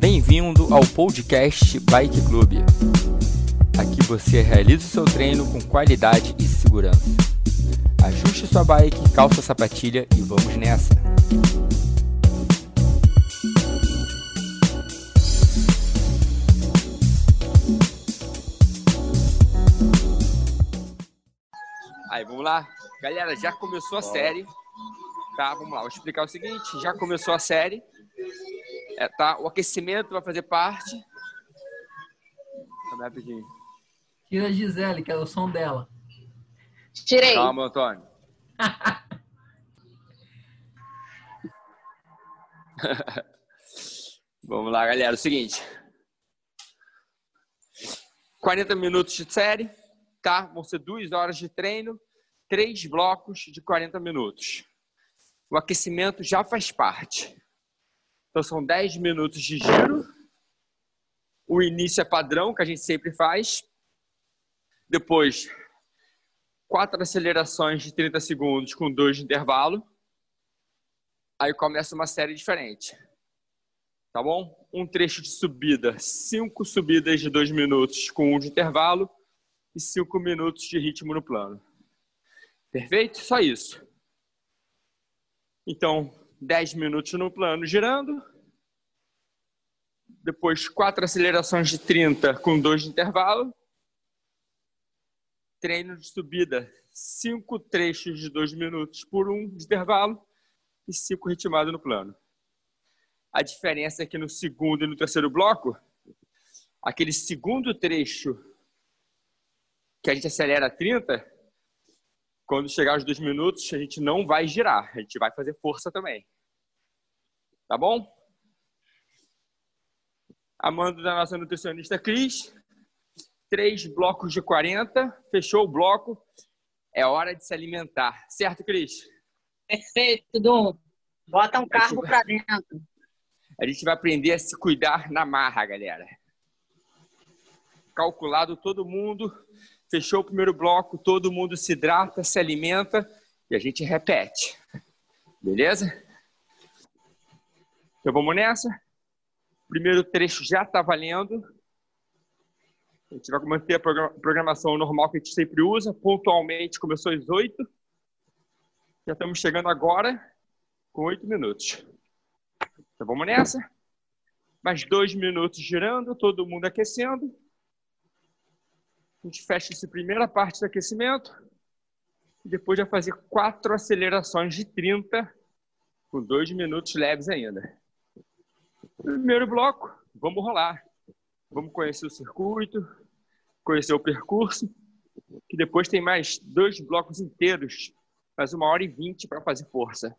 Bem-vindo ao podcast Bike Club. Aqui você realiza o seu treino com qualidade e segurança. Ajuste sua bike, calça a sapatilha e vamos nessa. Aí, vamos lá. Galera, já começou a série. Tá, vamos lá. Vou explicar o seguinte. Já começou a série. É, tá? O aquecimento vai fazer parte. Rapidinho. Tira a Gisele, que é o som dela. Tirei. Calma, Antônio. Vamos lá, galera. É o seguinte. 40 minutos de série, tá? Vão ser duas horas de treino, três blocos de 40 minutos. O aquecimento já faz parte. Então são 10 minutos de giro. O início é padrão, que a gente sempre faz. Depois, quatro acelerações de 30 segundos com dois de intervalo. Aí começa uma série diferente. Tá bom? Um trecho de subida, cinco subidas de dois minutos com um de intervalo e cinco minutos de ritmo no plano. Perfeito? Só isso. Então, 10 minutos no plano girando. Depois, quatro acelerações de 30 com dois de intervalo. Treino de subida, cinco trechos de dois minutos por um de intervalo e cinco ritmado no plano. A diferença é que no segundo e no terceiro bloco, aquele segundo trecho que a gente acelera 30, quando chegar aos dois minutos, a gente não vai girar, a gente vai fazer força também. Tá bom? Amanda da nossa nutricionista Cris. Três blocos de 40. Fechou o bloco. É hora de se alimentar. Certo, Cris? Perfeito, Dum. Bota um carbo para dentro. A gente vai aprender a se cuidar na marra, galera. Calculado todo mundo. Fechou o primeiro bloco, todo mundo se hidrata, se alimenta e a gente repete. Beleza? Então vamos nessa. Primeiro trecho já está valendo. A gente vai manter a programação normal que a gente sempre usa. Pontualmente começou às 8. Já estamos chegando agora com 8 minutos. Então vamos nessa. Mais dois minutos girando, todo mundo aquecendo. A gente fecha essa primeira parte do aquecimento. E depois vai fazer quatro acelerações de 30, com dois minutos leves ainda. Primeiro bloco, vamos rolar. Vamos conhecer o circuito, conhecer o percurso, que depois tem mais dois blocos inteiros, mais uma hora e vinte para fazer força.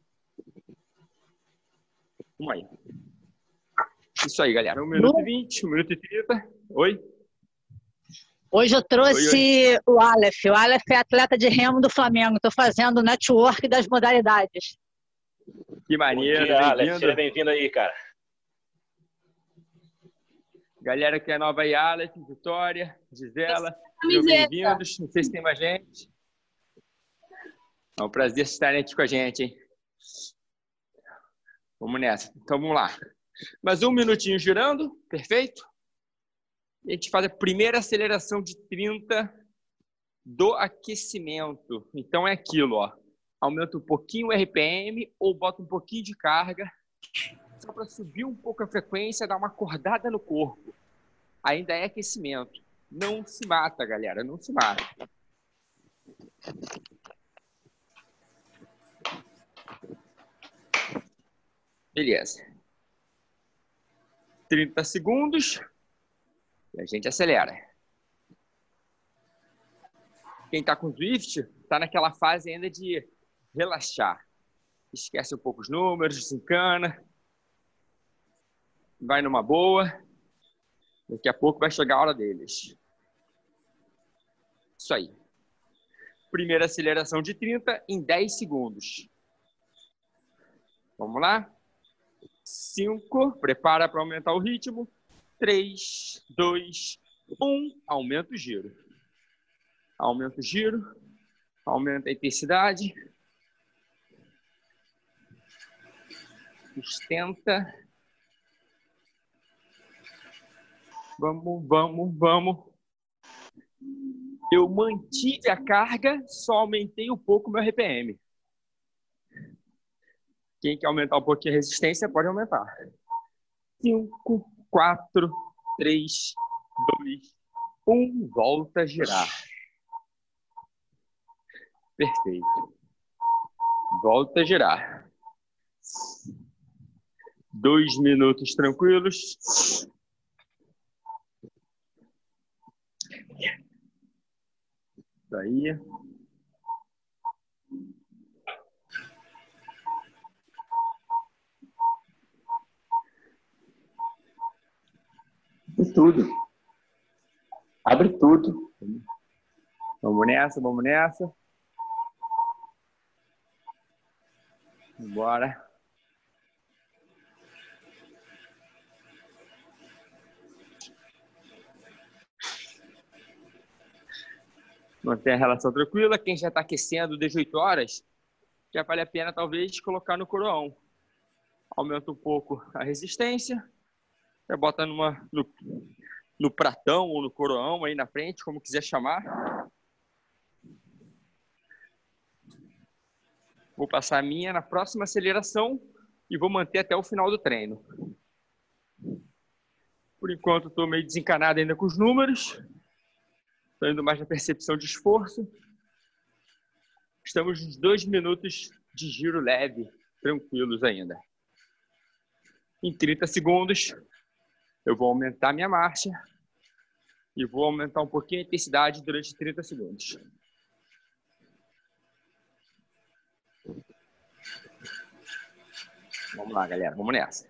Vamos aí. Isso aí, galera. Um minuto e vinte, um minuto e trinta. Oi? Hoje eu trouxe Oi, oi. o Aleph. O Aleph é atleta de remo do Flamengo. Estou fazendo o network das modalidades. Que maneiro, dia, Alex. bem-vindo. Seja bem-vindo aí, cara. Galera que é nova aí, Alex, Vitória, Gisela, bem-vindos. Não sei se tem mais gente. É um prazer estarem aqui com a gente, hein? Vamos nessa. Então, vamos lá. Mais um minutinho girando, perfeito? A gente faz a primeira aceleração de 30 do aquecimento. Então, é aquilo, ó. Aumenta um pouquinho o RPM ou bota um pouquinho de carga só para subir um pouco a frequência, dar uma acordada no corpo. Ainda é aquecimento. Não se mata, galera, não se mata. Beleza. 30 segundos e a gente acelera. Quem está com Swift está naquela fase ainda de relaxar. Esquece um pouco os números, desencana vai numa boa. Daqui a pouco vai chegar a hora deles. Isso aí. Primeira aceleração de 30 em 10 segundos. Vamos lá? 5. Prepara para aumentar o ritmo. 3, 2, 1. Aumenta o giro. Aumenta o giro. Aumenta a intensidade. Sustenta. Vamos, vamos, vamos. Eu mantive a carga, só aumentei um pouco o meu RPM. Quem quer aumentar um pouquinho a resistência, pode aumentar. 5, 4, 3, 2, 1. Volta a girar. Perfeito. Volta a girar. Dois minutos tranquilos. Daí. De tudo. Abre tudo. Vamos nessa, vamos nessa. Bora. Manter a relação tranquila. Quem já está aquecendo 18 horas, já vale a pena talvez colocar no coroão. Aumenta um pouco a resistência. Já bota numa, no, no pratão ou no coroão aí na frente, como quiser chamar. Vou passar a minha na próxima aceleração e vou manter até o final do treino. Por enquanto, estou meio desencanado ainda com os números. Estou indo mais na percepção de esforço. Estamos nos dois minutos de giro leve, tranquilos ainda. Em 30 segundos, eu vou aumentar minha marcha e vou aumentar um pouquinho a intensidade durante 30 segundos. Vamos lá, galera, vamos nessa.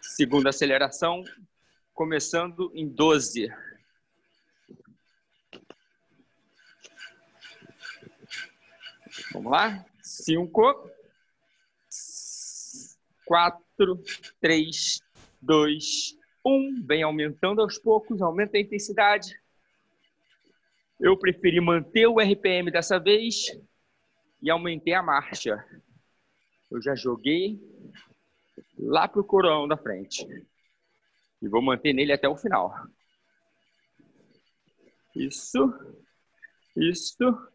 Segunda aceleração, começando em 12. Vamos lá? 5, 4, 3, 2, 1. Vem aumentando aos poucos, aumenta a intensidade. Eu preferi manter o RPM dessa vez e aumentei a marcha. Eu já joguei lá para o corão da frente. E vou manter nele até o final. Isso. Isso.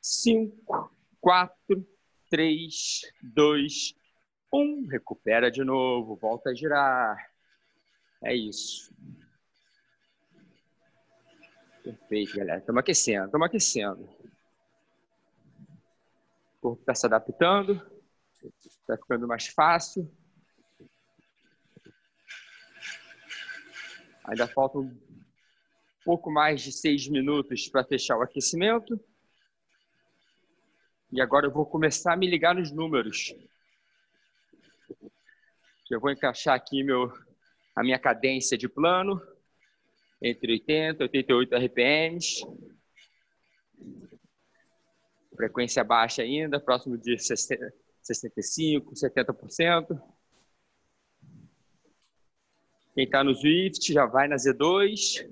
Cinco, quatro, três, dois, um. Recupera de novo. Volta a girar. É isso. Perfeito, galera. Estamos aquecendo, estamos aquecendo. O corpo está se adaptando, está ficando mais fácil. Ainda faltam um pouco mais de seis minutos para fechar o aquecimento. E agora eu vou começar a me ligar nos números. Eu vou encaixar aqui meu, a minha cadência de plano entre 80 e 88 RPMs. Frequência baixa ainda, próximo de 65, 70%. Quem está no Swift já vai na Z2.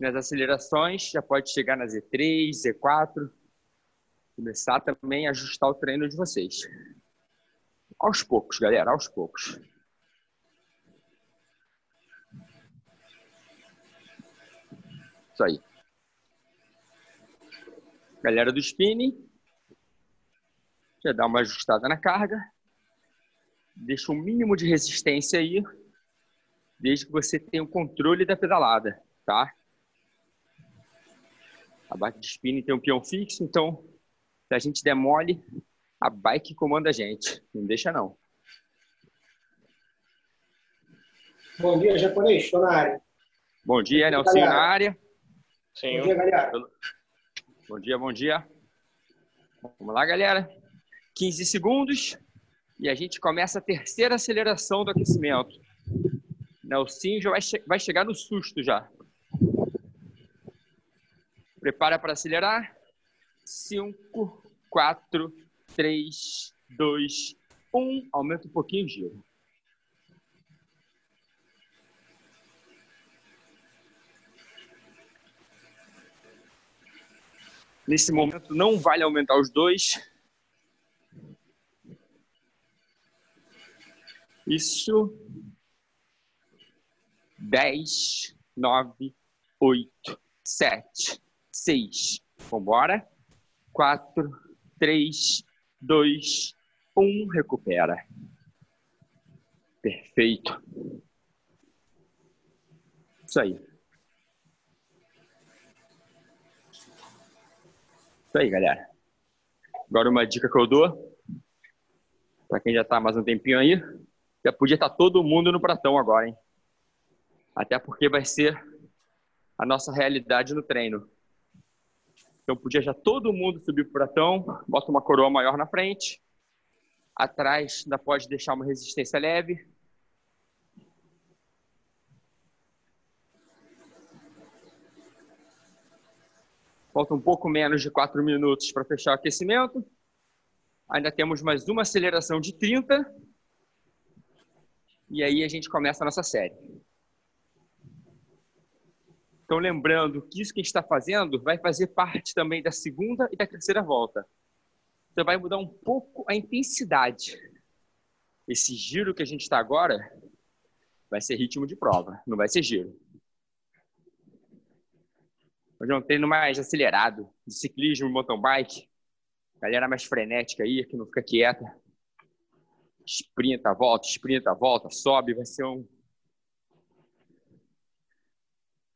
Nas acelerações já pode chegar na Z3, Z4. Começar também a ajustar o treino de vocês. Aos poucos, galera, aos poucos. Isso aí. Galera do spinning, já dá uma ajustada na carga. Deixa o um mínimo de resistência aí, desde que você tenha o controle da pedalada, tá? A bike de spinning tem um peão fixo, então se a gente demole, a bike comanda a gente. Não deixa não. Bom dia, japonês. Estou na área. Bom dia, Nelson na área. Sim. Bom dia, galera. Bom dia, bom dia. Vamos lá, galera. 15 segundos e a gente começa a terceira aceleração do aquecimento. Nelson já vai, che vai chegar no susto já. Prepara para acelerar. 5, 4, 3, 2, 1. Aumenta um pouquinho o giro. Nesse momento não vale aumentar os dois. Isso. 10, 9, 8, 7, 6. Vambora. 4, 3, 2, 1. Recupera. Perfeito. Isso aí. Isso aí, galera. Agora uma dica que eu dou, para quem já está mais um tempinho aí, já podia estar tá todo mundo no pratão agora, hein? Até porque vai ser a nossa realidade no treino. Então podia já todo mundo subir para o pratão, bota uma coroa maior na frente, atrás ainda pode deixar uma resistência leve. Falta um pouco menos de 4 minutos para fechar o aquecimento. Ainda temos mais uma aceleração de 30. E aí a gente começa a nossa série. Então, lembrando que isso que a gente está fazendo vai fazer parte também da segunda e da terceira volta. Você vai mudar um pouco a intensidade. Esse giro que a gente está agora vai ser ritmo de prova, não vai ser giro. Hoje é um treino mais acelerado, de ciclismo, mountain bike. Galera mais frenética aí, que não fica quieta. Sprinta, volta, sprinta, volta, sobe. Vai ser um...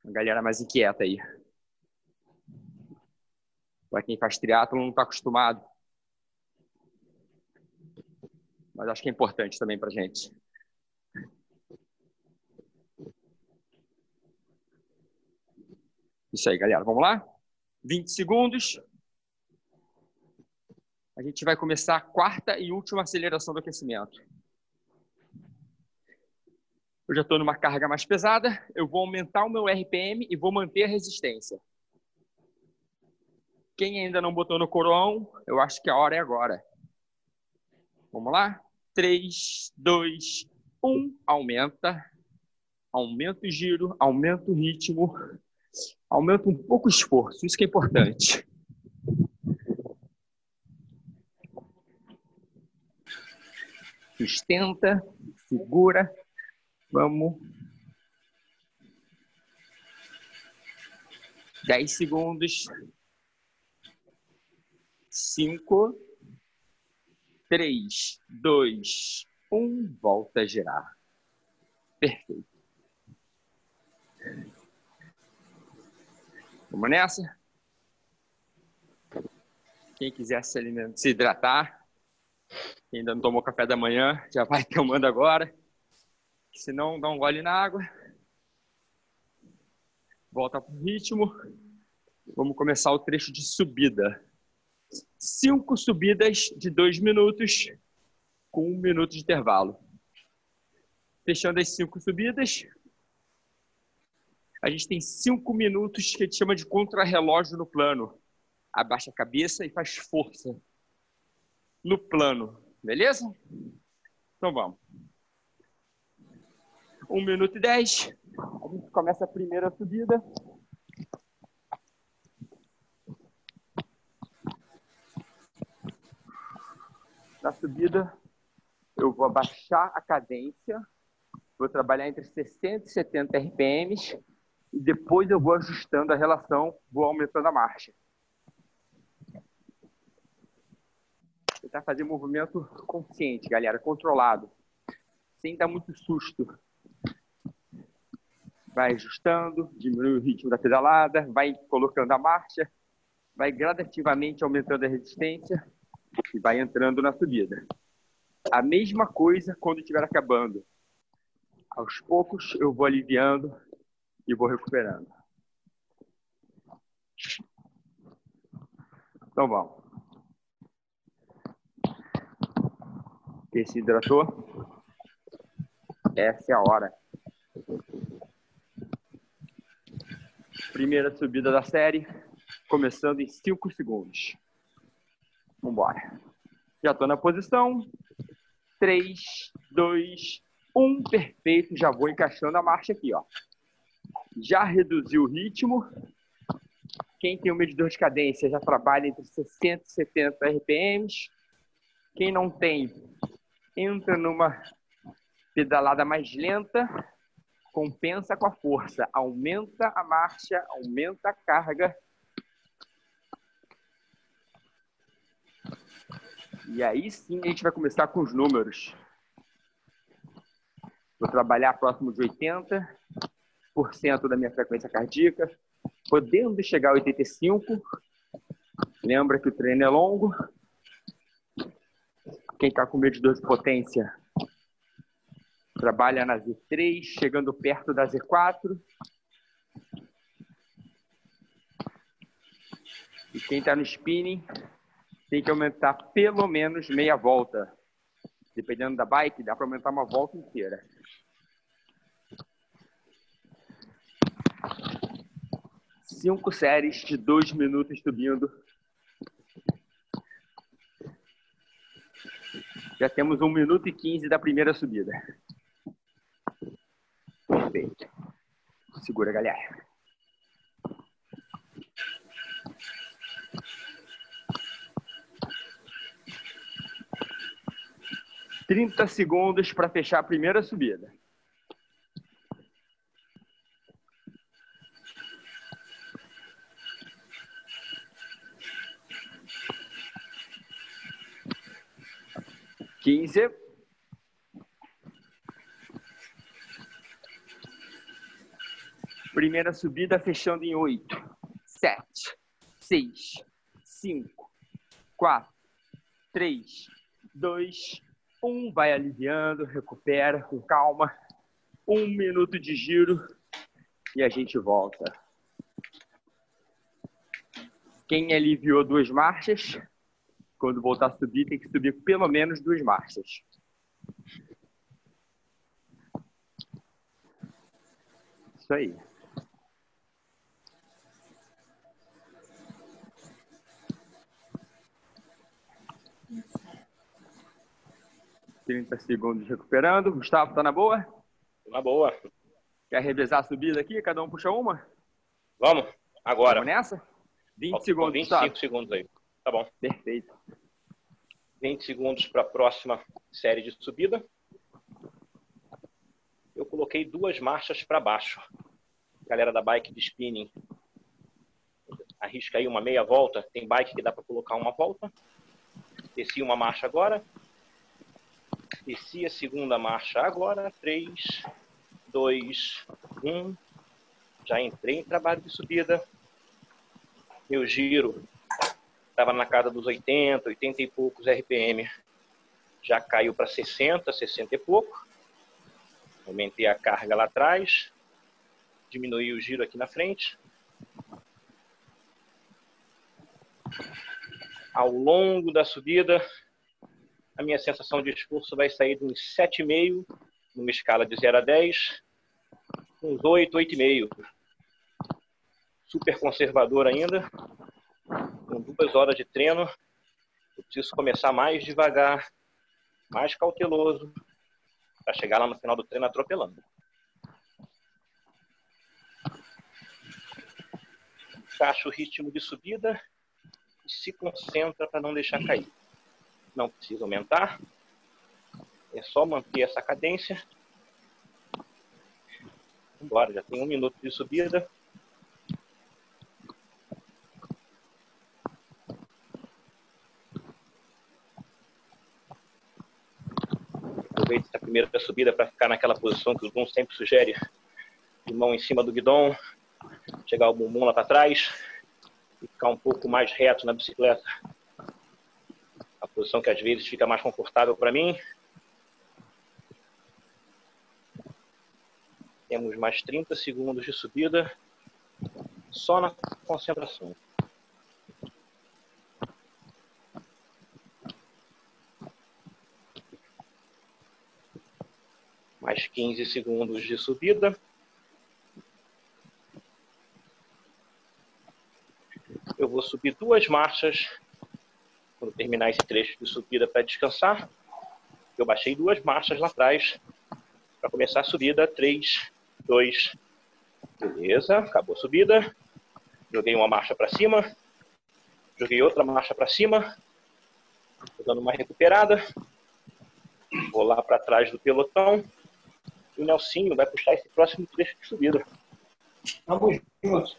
Uma galera mais inquieta aí. Para quem faz triatlo não está acostumado. Mas acho que é importante também para gente. Isso aí, galera. Vamos lá? 20 segundos. A gente vai começar a quarta e última aceleração do aquecimento. Eu já estou numa carga mais pesada. Eu vou aumentar o meu RPM e vou manter a resistência. Quem ainda não botou no coroão, eu acho que a hora é agora. Vamos lá? 3, 2, 1. Aumenta. Aumenta o giro, aumenta o ritmo aumenta um pouco o esforço, isso que é importante. Sustenta, segura, vamos. Dez segundos. Cinco, três, dois, um, volta a girar. Perfeito. Vamos nessa? Quem quiser se, alimentar, se hidratar, quem ainda não tomou café da manhã, já vai tomando agora. Se não, dá um gole na água. Volta para o ritmo. Vamos começar o trecho de subida. Cinco subidas de dois minutos, com um minuto de intervalo. Fechando as cinco subidas, a gente tem cinco minutos que a gente chama de contrarrelógio no plano. Abaixa a cabeça e faz força no plano. Beleza? Então vamos. Um minuto e dez. A gente começa a primeira subida. Na subida, eu vou abaixar a cadência. Vou trabalhar entre 60 e 70 RPMs e depois eu vou ajustando a relação, vou aumentando a marcha. Tentar fazer movimento consciente, galera, controlado, sem dar muito susto. Vai ajustando, diminui o ritmo da pedalada, vai colocando a marcha, vai gradativamente aumentando a resistência e vai entrando na subida. A mesma coisa quando estiver acabando. Aos poucos eu vou aliviando e vou recuperando. Então vamos. Quem se hidratou? Essa é a hora. Primeira subida da série, começando em 5 segundos. Vamos embora. Já estou na posição. 3, 2, 1. Perfeito. Já vou encaixando a marcha aqui, ó já reduziu o ritmo. Quem tem um medidor de cadência já trabalha entre 60 e 70 RPMs. Quem não tem, entra numa Pedalada mais lenta compensa com a força. Aumenta a marcha, aumenta a carga. E aí sim a gente vai começar com os números. Vou trabalhar próximo de 80% da minha frequência cardíaca, podendo chegar a 85%. Lembra que o treino é longo. Quem está com medo de dor de potência, trabalha na Z3, chegando perto da Z4. E quem está no spinning tem que aumentar pelo menos meia volta. Dependendo da bike, dá para aumentar uma volta inteira. Cinco séries de dois minutos subindo. Já temos um minuto e quinze da primeira subida. Perfeito. Segura, galera. Trinta segundos para fechar a primeira subida. Quinze. Primeira subida fechando em oito, sete, seis, cinco, quatro, três, dois, um. Vai aliviando, recupera com calma. Um minuto de giro e a gente volta. Quem aliviou duas marchas, quando voltar a subir, tem que subir pelo menos duas marchas. Isso aí. 30 segundos recuperando. Gustavo, tá na boa? Na boa. Quer revezar a subida aqui? Cada um puxa uma? Vamos, agora. Vamos nessa? 20 Faltam segundos, 25 Gustavo. segundos aí. Tá bom. Perfeito. 20 segundos para a próxima série de subida. Eu coloquei duas marchas para baixo. Galera da bike de spinning, arrisca aí uma meia volta. Tem bike que dá para colocar uma volta. Desci uma marcha agora. Desci a segunda marcha agora. 3, 2, 1. Já entrei em trabalho de subida. Meu giro estava na casa dos 80, 80 e poucos RPM. Já caiu para 60, 60 e pouco. Aumentei a carga lá atrás. Diminuí o giro aqui na frente. Ao longo da subida, a minha sensação de esforço vai sair de uns 7,5, numa escala de 0 a 10, uns 8, 8,5. Super conservador ainda, com duas horas de treino, eu preciso começar mais devagar, mais cauteloso, para chegar lá no final do treino atropelando. Encaixa o ritmo de subida e se concentra para não deixar cair. Não precisa aumentar, é só manter essa cadência. Agora já tem um minuto de subida. Aproveite essa primeira subida para ficar naquela posição que o Zoom sempre sugere, de mão em cima do guidão, chegar o bumbum lá para trás e ficar um pouco mais reto na bicicleta. A posição que às vezes fica mais confortável para mim. Temos mais 30 segundos de subida só na concentração. Mais 15 segundos de subida. Eu vou subir duas marchas quando terminar esse trecho de subida para descansar. Eu baixei duas marchas lá atrás para começar a subida. 3, 2, beleza, acabou a subida. Joguei uma marcha para cima, joguei outra marcha para cima, dando uma recuperada. Vou lá para trás do pelotão. E o Nelsinho vai puxar esse próximo trecho de subida. Vamos juntos.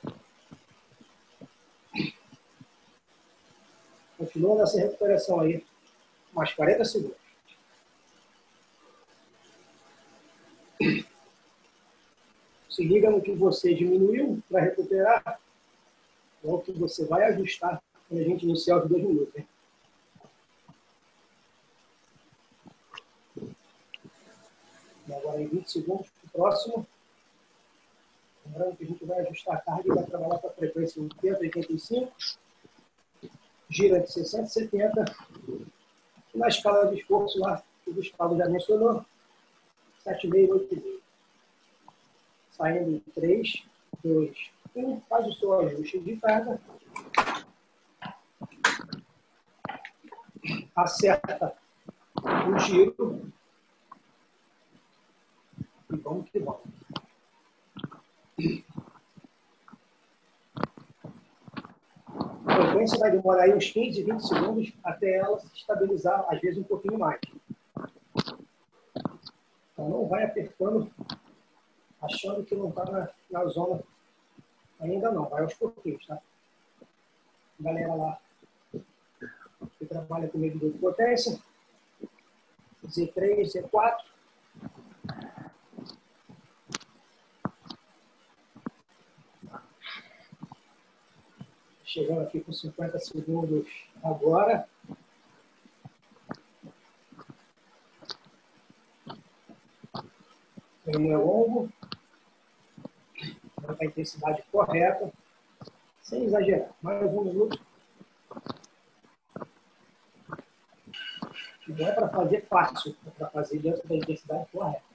Continua nessa recuperação aí. Mais 40 segundos. Se liga no que você diminuiu para recuperar, ou o que você vai ajustar quando a gente iniciar os dois minutos. Hein? E agora em 20 segundos para o próximo. Lembrando que a gente vai ajustar a carga e vai trabalhar com a frequência 80, 85. Gira de 60 70. E na escala de esforço lá, que o Gustavo já mencionou, 7,5, 8,5. Saindo em 3, 2, 1. Faz o seu ajuste de carga. Acerta o giro e vamos que vamos. Frequência vai demorar aí uns 15, 20 segundos até ela se estabilizar, às vezes um pouquinho mais. Então não vai apertando, achando que não está na, na zona. Ainda não, vai aos pouquinhos, tá? Galera lá que trabalha com medidor de potência, Z3, Z4, Chegando aqui com 50 segundos agora. Treino é longo. a intensidade correta. Sem exagerar. Mais um minuto. Não é para fazer fácil, é para fazer dentro da intensidade correta.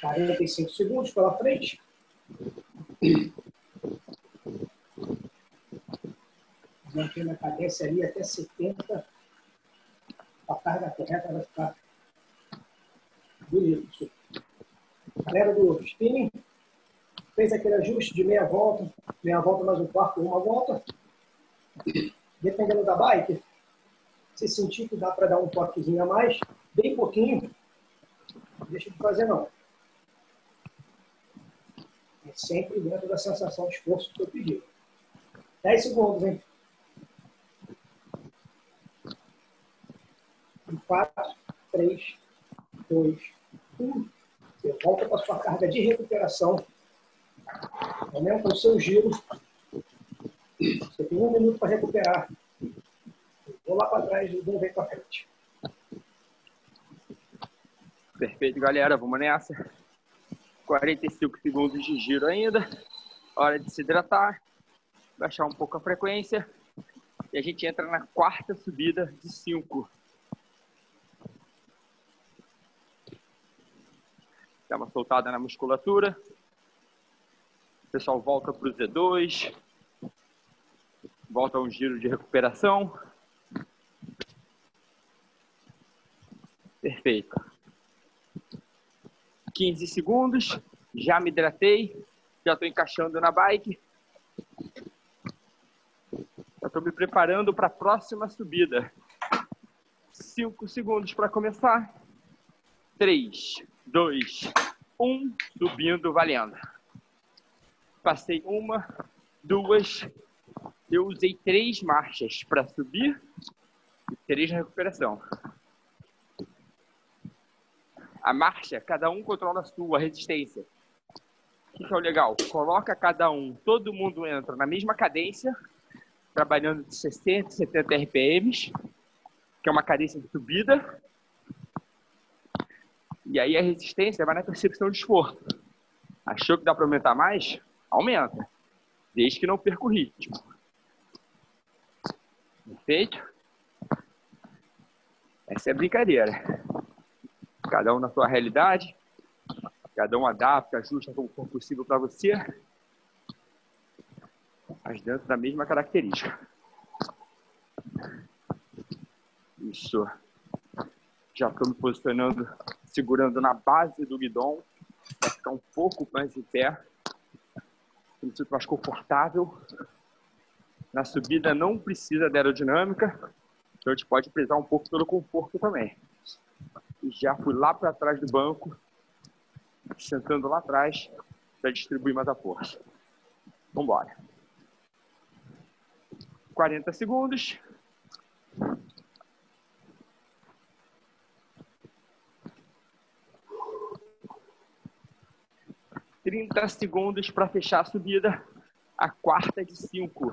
45 segundos pela frente. Mantendo a cadência ali até 70. A carga correta vai ficar bonito. Galera do spinning, fez aquele ajuste de meia volta, meia volta mais um quarto, uma volta. Dependendo da bike, se sentir que dá para dar um toquezinho a mais, bem pouquinho, deixa de fazer não. Sempre dentro da sensação de esforço que eu pedi. 10 segundos, hein? 4, 3, 2, 1. Você volta para a sua carga de recuperação. Aumenta o seu giro. Você tem um minuto para recuperar. Vou lá para trás e vou ver para frente. Perfeito, galera. Vamos nessa. 45 segundos de giro ainda. Hora de se hidratar, baixar um pouco a frequência. E a gente entra na quarta subida de 5. Dá uma soltada na musculatura. O pessoal volta para o Z2. Volta um giro de recuperação. Perfeito. 15 segundos, já me hidratei, já estou encaixando na bike. Já estou me preparando para a próxima subida. 5 segundos para começar. 3, 2, 1, subindo, valendo. Passei uma, duas, eu usei três marchas para subir e três na recuperação. A marcha, cada um controla a sua resistência. O que é o legal? Coloca cada um, todo mundo entra na mesma cadência, trabalhando de 60, 70 RPMs, que é uma cadência de subida. E aí a resistência vai na percepção de esforço. Achou que dá para aumentar mais? Aumenta. Desde que não perca o ritmo. Perfeito? Essa é a brincadeira cada um na sua realidade, cada um adapta, ajusta como for possível para você, mas dentro da mesma característica. Isso. Já estou me posicionando, segurando na base do guidão, para ficar um pouco mais em pé. Me sinto mais confortável. Na subida não precisa de aerodinâmica, Então a gente pode prezar um pouco pelo conforto também. Já fui lá para trás do banco, sentando lá atrás para distribuir mais a força. Vamos embora. 40 segundos. Trinta segundos para fechar a subida. A quarta de cinco.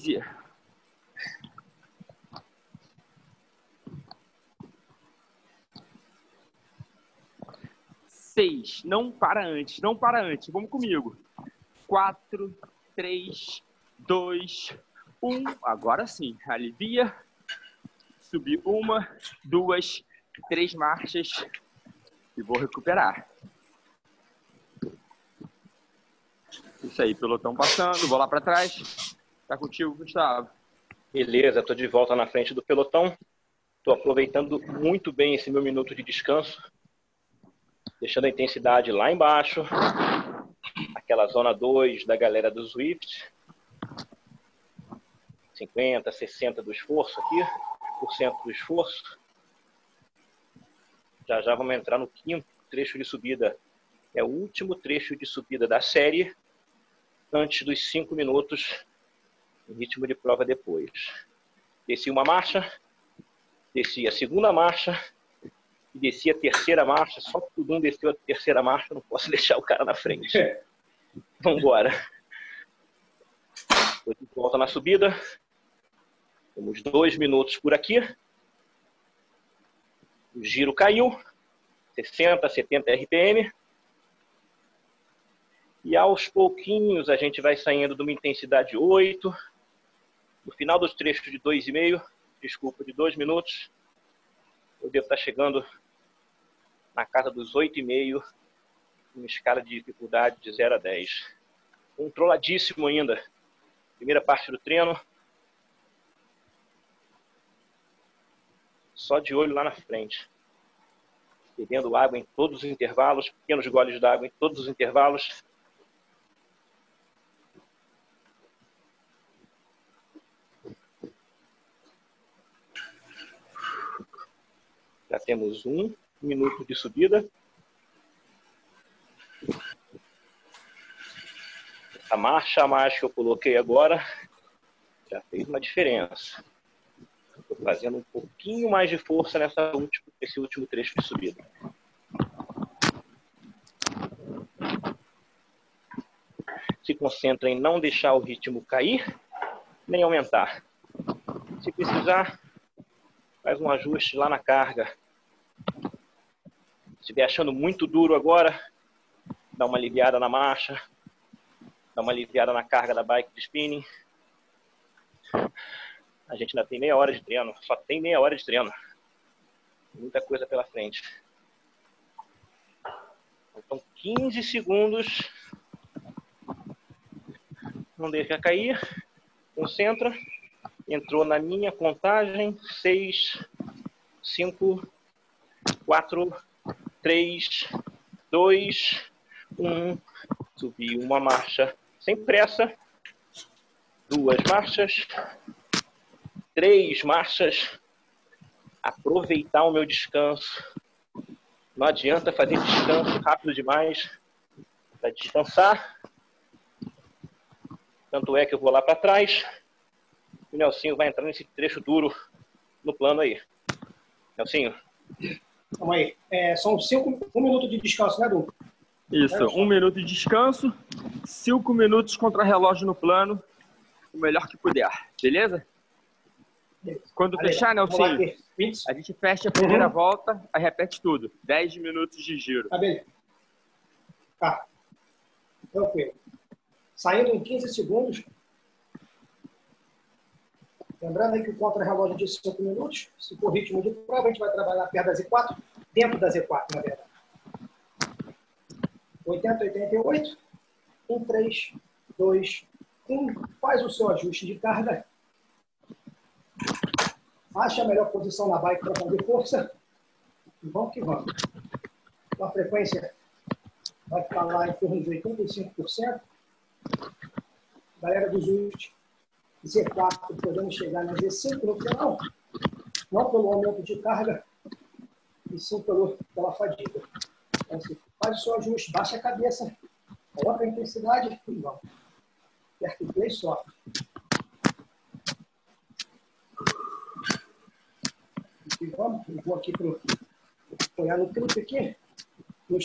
Quinze. Seis. Não para antes. Não para antes. Vamos comigo. Quatro, três, dois, um. Agora sim. Alivia. Subir uma, duas, três marchas. E vou recuperar. Isso aí, pelotão passando. Vou lá para trás. Tá contigo, Gustavo. Beleza, estou de volta na frente do pelotão. Estou aproveitando muito bem esse meu minuto de descanso, deixando a intensidade lá embaixo, aquela zona 2 da galera do Swift. 50, 60 do esforço aqui, por cento do esforço. Já já vamos entrar no quinto trecho de subida. É o último trecho de subida da série, antes dos cinco minutos ritmo de prova depois. Desci uma marcha, desci a segunda marcha e desci a terceira marcha. Só que o Dum desceu a terceira marcha, não posso deixar o cara na frente. Vamos embora. Estou de volta na subida. Temos dois minutos por aqui. O giro caiu. 60, 70 RPM. E aos pouquinhos a gente vai saindo de uma intensidade 8, no final dos trechos de dois e meio, desculpa, de dois minutos, eu devo estar chegando na casa dos oito e meio, uma escala de dificuldade de 0 a 10. Controladíssimo ainda. Primeira parte do treino. Só de olho lá na frente. Bebendo água em todos os intervalos, pequenos goles d'água em todos os intervalos. Já temos um minuto de subida. A marcha a mais que eu coloquei agora já fez uma diferença. Estou fazendo um pouquinho mais de força nessa última, nesse último trecho de subida. Se concentra em não deixar o ritmo cair, nem aumentar. Se precisar, faz um ajuste lá na carga. Estiver achando muito duro agora, dá uma aliviada na marcha, dá uma aliviada na carga da bike de spinning. A gente ainda tem meia hora de treino, só tem meia hora de treino. Muita coisa pela frente. Então, 15 segundos. Não deixa cair. Concentra entrou na minha contagem seis, cinco, quatro, três, dois, um. Subi uma marcha sem pressa, duas marchas, três marchas. Aproveitar o meu descanso. Não adianta fazer descanso rápido demais para descansar. Tanto é que eu vou lá para trás o Nelsinho vai entrar nesse trecho duro no plano aí. Nelsinho. Calma aí. É, são cinco, um minuto de descanso, né, Du? Isso, um minuto de descanso, cinco minutos contra relógio no plano, o melhor que puder, beleza? Quando Valeu. fechar, Nelsinho, a gente fecha a primeira uhum. volta, aí repete tudo. Dez minutos de giro. Tá, beleza. Tá. Tranquilo. Saindo em 15 segundos, Lembrando aí que o contra-relógio de 5 minutos, se for ritmo de prova, a gente vai trabalhar perto da Z4, dentro da Z4, na verdade. 80, 88, 1, 3, 2, 1. Faz o seu ajuste de carga. Acha a melhor posição na bike para fazer força. E vamos que vamos. a frequência vai ficar lá em torno de 85%. Galera do Just, Z4 podendo chegar na Z5 no final, não pelo aumento de carga, e sim pelo, pela fadiga. Então, assim, faz o seu ajuste, baixa a cabeça, coloca a intensidade e vamos. Aperta o play e. E vamos, vou aqui para apoiar no clipe aqui, no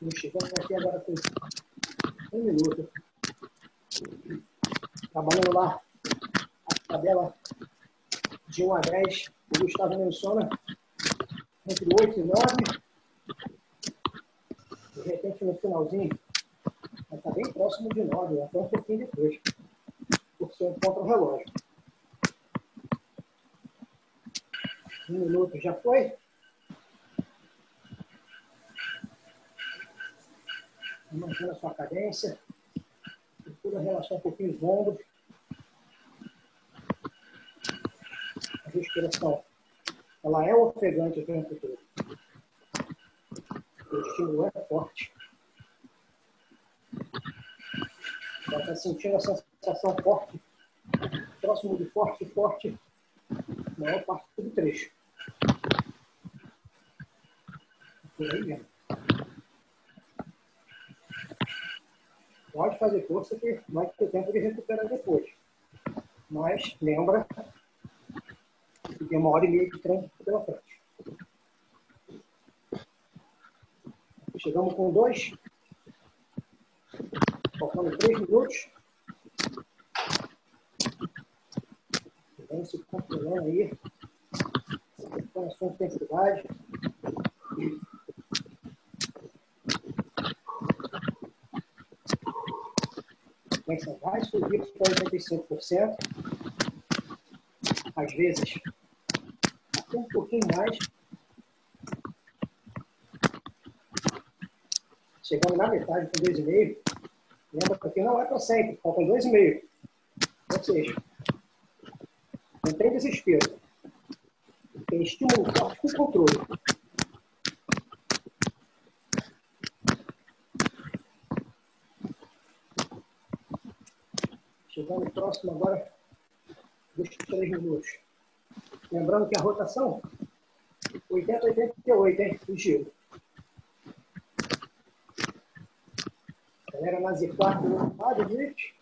shift. Chegando aqui agora com um minuto. Trabalhando lá a tabela de 1 a 10, o Gustavo menciona entre 8 e 9. De repente, no finalzinho, vai estar bem próximo de 9, até um pouquinho depois, por ser um contra-relógio. Um minuto já foi. Mantendo a sua cadência. Procura relaxar um pouquinho os ombros. A respiração, ela é ofegante o tempo todo. O estímulo é forte. Já está sentindo a sensação forte, próximo de forte, forte, maior parte do trecho. Por aí mesmo. Pode fazer força que vai ter tempo de recuperar depois. Mas lembra que tem uma hora e meia de trânsito pela frente. Chegamos com dois. Faltando três minutos. Vamos se controlando aí. Com a sua intensidade. Frequência vai subir para 85%. Às vezes, até um pouquinho mais. Chegando na metade com 2,5. Lembra que não é para sempre, faltam 2,5. Ou seja, não tem desespero. Tem estímulo forte com controle. Chegando próximo agora dos três minutos. Lembrando que a rotação 80, 88, hein? O giro. Galera na Z4 do lado, gente.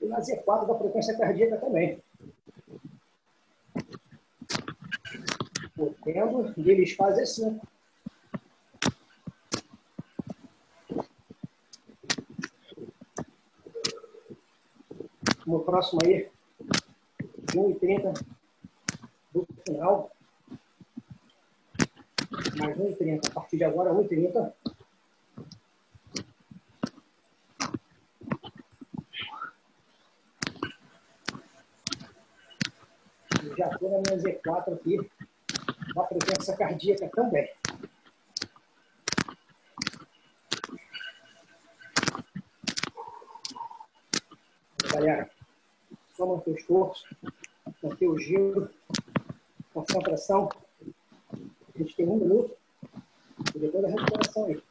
E na Z4 da frequência cardíaca também. Podendo, e eles fazem assim. no próximo aí, 1,30 do final. Mais 1,30. A partir de agora, 1,30. Já estou na minha Z4 aqui, a presença cardíaca também. Galera, manter o esforço, manter o giro, concentração. A gente tem um minuto e depois da recuperação aí.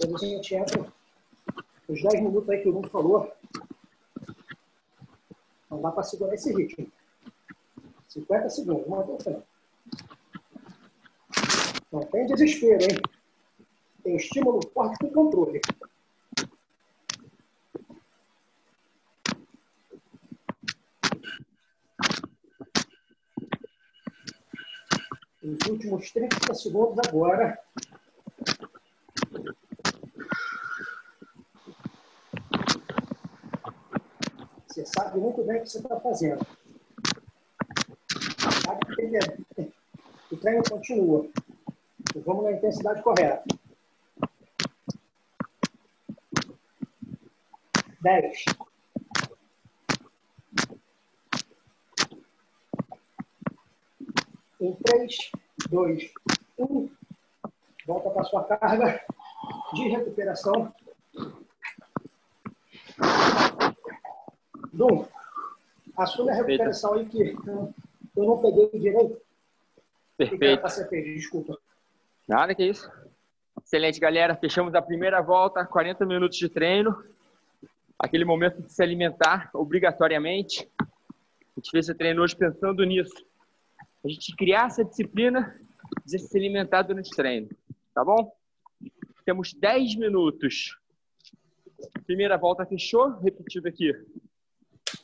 Depois a gente entra os 10 minutos aí que o Bruno falou. Não dá para segurar esse ritmo. 50 segundos, vamos até o. Não tem desespero, hein? Tem estímulo forte com controle. os últimos 30 segundos agora. Você sabe muito bem o que você está fazendo. Sabe que o treino continua. Então, vamos na intensidade correta. 10. Em 3, 2, 1. Volta para sua carga de recuperação. Dum. assume a recuperação aí que eu não peguei direito. Que Perfeito. Desculpa. Nada que isso. Excelente, galera. Fechamos a primeira volta, 40 minutos de treino. Aquele momento de se alimentar obrigatoriamente. A gente fez esse treino hoje pensando nisso. A gente criar essa disciplina de se alimentar durante o treino. Tá bom? Temos 10 minutos. Primeira volta fechou. Repetido aqui.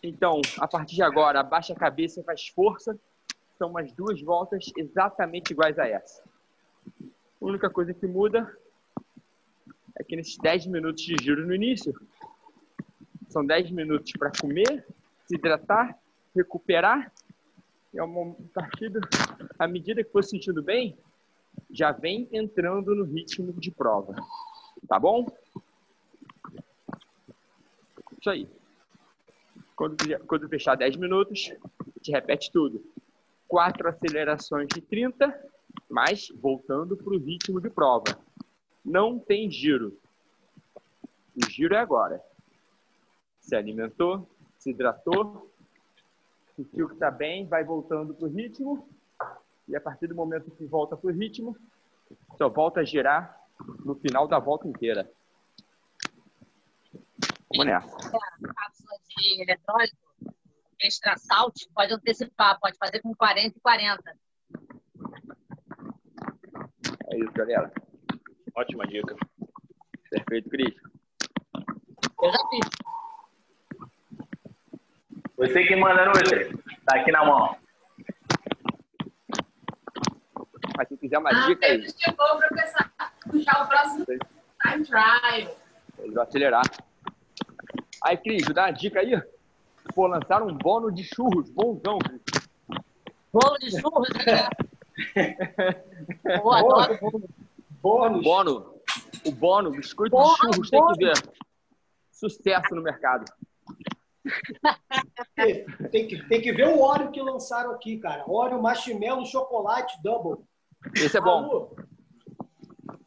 Então, a partir de agora, abaixa a cabeça e faz força. São umas duas voltas exatamente iguais a essa. A única coisa que muda é que nesses 10 minutos de giro no início, são 10 minutos para comer, se hidratar, recuperar. É uma partida, à medida que for se sentindo bem, já vem entrando no ritmo de prova. Tá bom? Isso aí. Quando, quando fechar 10 minutos, gente repete tudo. Quatro acelerações de 30, mas voltando para o ritmo de prova. Não tem giro. O giro é agora. Se alimentou, se hidratou, sentiu que está bem, vai voltando para o ritmo. E a partir do momento que volta para o ritmo, só volta a girar no final da volta inteira. Vamos nessa. cápsula de eletrólito, extra salt, pode antecipar, pode fazer com 40 e 40. É isso, galera. Ótima dica. Perfeito, Cris. Eu já fiz. Você que manda, Nutri. Tá aqui na mão. Mas se quiser uma Ah, dica aí, chegou para começar a puxar o próximo time trial. eles vão acelerar. Aí, Cris, dá uma dica aí. Pô, lançaram um bônus de churros, bonzão, Cris. Bolo de churros. né? Pô, adoro bolo. Bônus. Bono. O Bono, biscoito Porra, de churros, tem Bono. que ver. Sucesso no mercado. Tem que, tem que ver o óleo que lançaram aqui, cara. Óleo, marshmallow, chocolate, double. Esse é bom. Alô,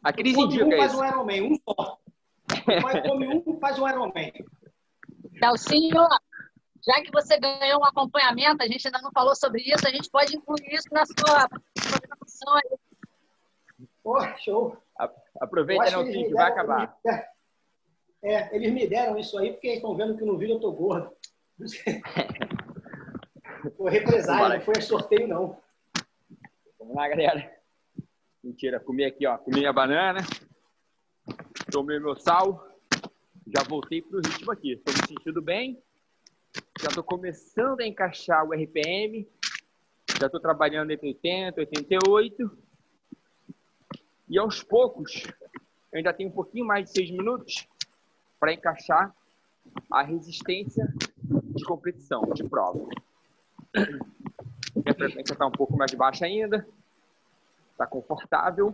A Cris come um, indica faz isso. um Iron Man, um só. Come um, faz um Iron Man. Delcinho, já que você ganhou um acompanhamento, a gente ainda não falou sobre isso, a gente pode incluir isso na sua programação aí. Pô, show. Aproveita, não, que vai acabar. É, é, eles me deram isso aí porque estão vendo que no vídeo eu tô gordo. Foi represália, não foi sorteio, não. Vamos lá, galera. Mentira, comi aqui, ó. Comi minha banana. Tomei meu sal. Já voltei pro ritmo aqui. Estou me sentindo bem. Já estou começando a encaixar o RPM. Já estou trabalhando entre 80 e 88. E aos poucos, eu ainda tenho um pouquinho mais de seis minutos para encaixar a resistência de competição, de prova. Minha frequência está um pouco mais baixa ainda. Está confortável.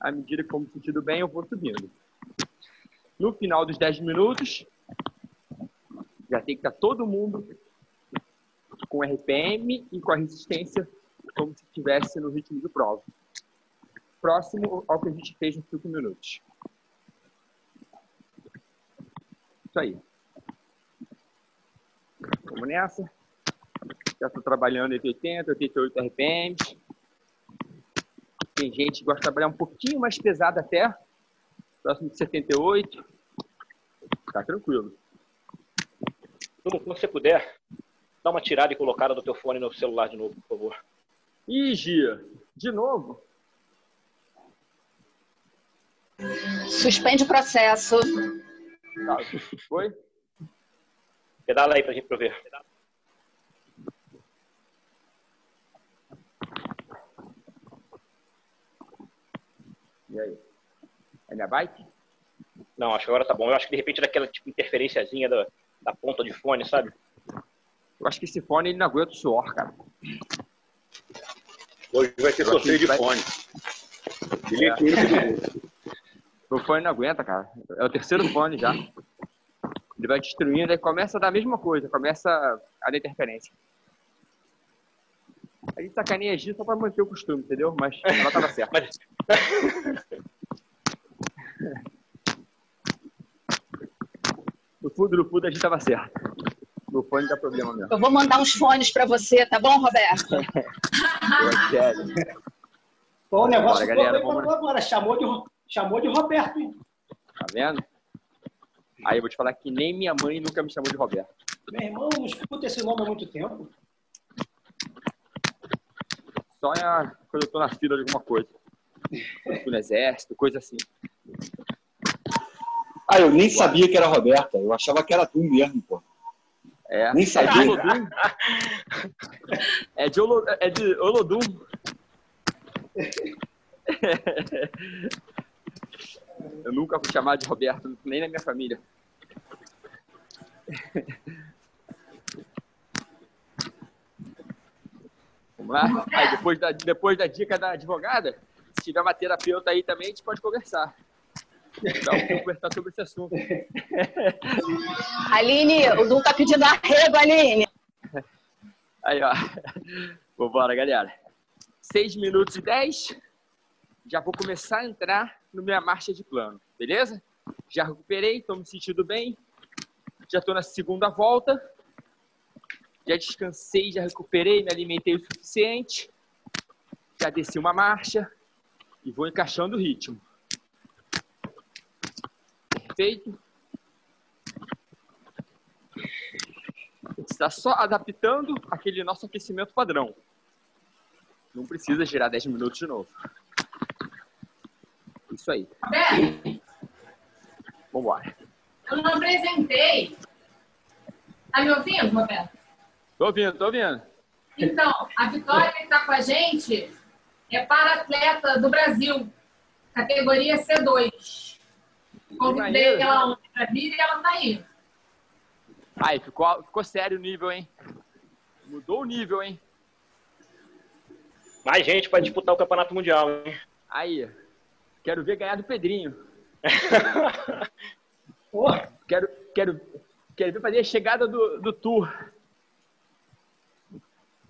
À medida que for me sentindo bem, eu vou subindo. No final dos 10 minutos, já tem que estar todo mundo com RPM e com a resistência como se estivesse no ritmo de prova. Próximo ao que a gente fez nos 5 minutos. Isso aí. Vamos nessa. Já estou trabalhando entre 80 e 88 RPMs. Tem gente que gosta de trabalhar um pouquinho mais pesado até. Próximo de 78. Tá tranquilo. Quando você puder, dá uma tirada e colocada do teu fone no celular de novo, por favor. Ih, Gia, de novo? Suspende o processo. Tá, foi? Pedala aí pra gente pra eu ver. E aí? É minha bike? Não, acho que agora tá bom. Eu acho que de repente daquela tipo interferenciazinha da, da ponta de fone, sabe? Eu acho que esse fone ele não aguenta o suor, cara. Hoje vai ter Eu acho que vai- fone. Meu fone não aguenta, cara. É o terceiro fone já. Ele vai destruindo, aí começa a dar a mesma coisa, começa a dar interferência. A gente sacaneia a Gi só pra manter o costume, entendeu? Mas ela tava certa. No fundo, no fundo, a gente tava certo. Meu fone dá problema mesmo. Eu vou mandar uns fones para você, tá bom, Roberto? Bom, o negócio Bora, galera, vamos agora. Chamou de, chamou de Roberto, hein? Tá vendo? Aí eu vou te falar que nem minha mãe nunca me chamou de Roberto. Meu irmão, não escuta esse nome há muito tempo. Só é quando eu tô na fila de alguma coisa. Quando eu tô no exército, coisa assim. Ah, eu nem sabia que era Roberta. Eu achava que era tu mesmo, pô. É. Nem É de sabia. Olodum. É de, Olo, é de Olodum. Eu nunca fui chamado de Roberto, nem na minha família. Vamos lá? Aí, depois, da, depois da dica da advogada, se tiver uma terapeuta aí também, a gente pode conversar. Então, vamos conversar sobre esse assunto. Aline, o Du tá pedindo arrego, Aline. Aí, ó. Vambora, galera. 6 minutos e 10. Já vou começar a entrar na minha marcha de plano, beleza? Já recuperei, estou me sentindo bem. Já estou na segunda volta. Já descansei, já recuperei, me alimentei o suficiente. Já desci uma marcha e vou encaixando o ritmo. Perfeito. Está só adaptando aquele nosso aquecimento padrão. Não precisa girar 10 minutos de novo. Isso aí. Roberto, Vambora. eu não apresentei. Tá me ouvindo, Roberto? Tô ouvindo, tô ouvindo. Então, a Vitória que está com a gente é para atleta do Brasil, categoria C2. Convidei ela ontem para vir e ela está aí. Aí, ficou, ficou sério o nível, hein? Mudou o nível, hein? Mais gente para disputar o Campeonato Mundial, hein? Aí, quero ver ganhar do Pedrinho. Pô, Quero, quero, quero ver fazer a chegada do, do Tour.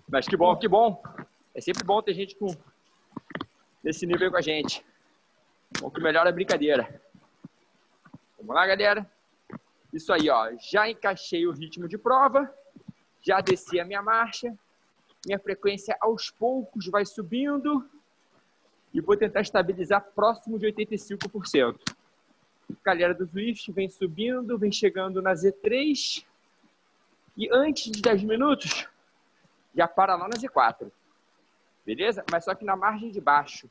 Mas que bom, que bom. É sempre bom ter gente com nesse nível aí com a gente. Bom que melhora a brincadeira. Vamos lá, galera. Isso aí, ó. Já encaixei o ritmo de prova. Já desci a minha marcha. Minha frequência aos poucos vai subindo. E vou tentar estabilizar próximo de 85%. Galera do Swift vem subindo, vem chegando na Z3. E antes de 10 minutos, já para lá na Z4. Beleza? Mas só que na margem de baixo.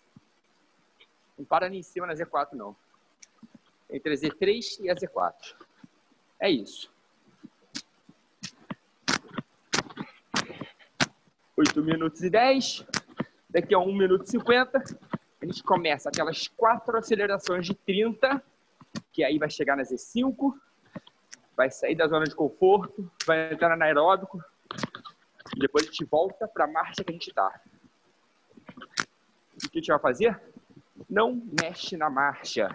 Não para ali em cima na Z4, não. Entre a Z3 e a Z4. É isso. 8 minutos e 10. Daqui a 1 minuto e 50, a gente começa aquelas quatro acelerações de 30, que aí vai chegar na Z5, vai sair da zona de conforto, vai entrar no anaeróbico, e depois a gente volta para a marcha que a gente está. O que a gente vai fazer? Não mexe na marcha.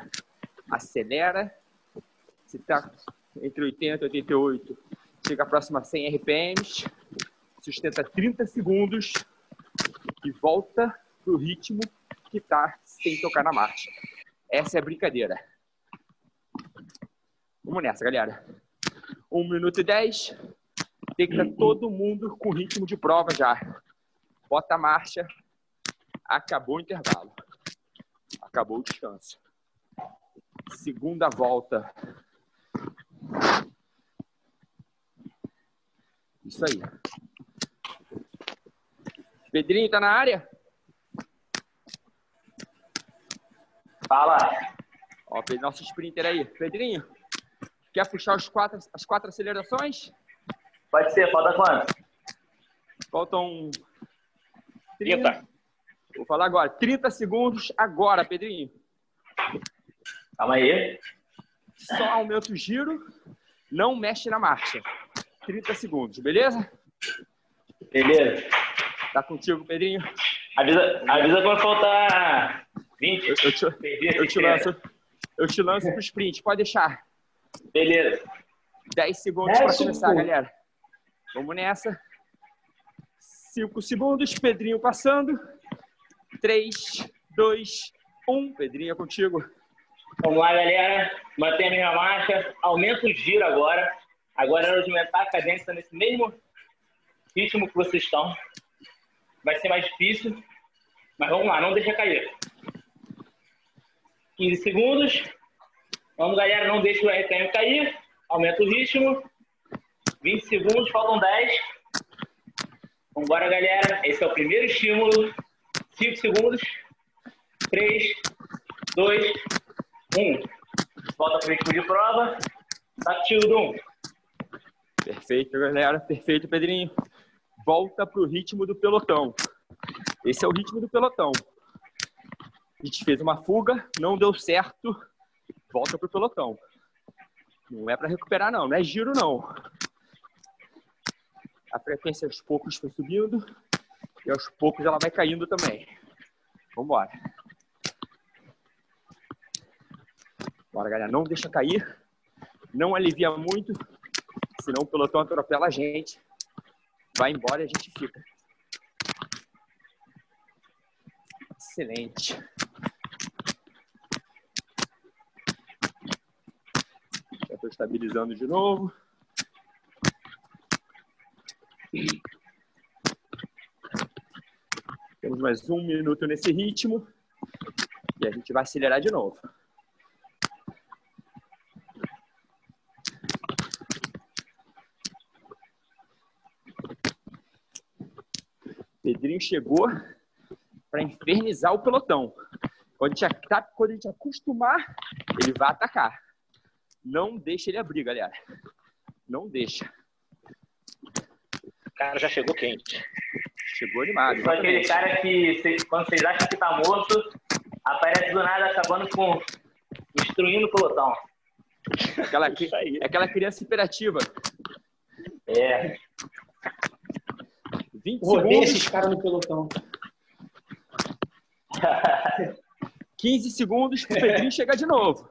Acelera. Se está entre 80 e 88, chega próximo a 100 RPMs, sustenta 30 segundos e volta pro ritmo que está sem tocar na marcha. Essa é a brincadeira. Vamos nessa, galera. 1 minuto e 10. Tem que estar todo mundo com ritmo de prova já. Bota a marcha. Acabou o intervalo. Acabou o descanso. Segunda volta. Isso aí. Pedrinho, tá na área? Fala. Ó, nosso sprinter aí. Pedrinho, quer puxar os quatro, as quatro acelerações? Pode ser, falta quanto? Faltam 30. Vou falar agora. 30 segundos agora, Pedrinho. Calma aí. Só aumenta o giro, não mexe na marcha. 30 segundos, beleza? Beleza. Tá contigo, Pedrinho? Avisa, avisa quando faltar 20. Eu, eu te, eu te lanço. Eu te lanço pro sprint, pode deixar. Beleza. 10 segundos 10 para começar, galera. Vamos nessa. 5 segundos, Pedrinho passando. 3, 2, 1. Pedrinho é contigo. Vamos lá, galera. Mantém a mesma marcha. Aumenta o giro agora. Agora é hora de aumentar a cadência nesse mesmo ritmo que vocês estão. Vai ser mais difícil, mas vamos lá, não deixa cair. 15 segundos. Vamos, galera, não deixa o RPM cair. Aumenta o ritmo. 20 segundos, faltam 10. Vambora, galera. Esse é o primeiro estímulo. 5 segundos. 3, 2, 1. Volta para o ritmo de prova. Contigo, Dum. Perfeito, galera. Perfeito, Pedrinho. Volta pro ritmo do pelotão. Esse é o ritmo do pelotão. A gente fez uma fuga, não deu certo. Volta pro pelotão. Não é para recuperar, não. Não é giro, não. A frequência aos poucos foi subindo e aos poucos ela vai caindo também. Vamos embora. Bora, galera. Não deixa cair. Não alivia muito, senão o pelotão atropela a gente. Vai embora e a gente fica. Excelente. Estou estabilizando de novo. Temos mais um minuto nesse ritmo. E a gente vai acelerar de novo. Pedrinho chegou para infernizar o pelotão. Quando a, gente, quando a gente acostumar, ele vai atacar. Não deixa ele abrir, galera. Não deixa. O cara já chegou quente. Chegou animado. Só aquele cara que, quando vocês acham que tá morto, aparece do nada acabando com. destruindo o pelotão. Aquela, aquela criança imperativa. É. 20 Rodei segundos. esses caras no pelotão. 15 segundos pro Pedrinho chegar de novo.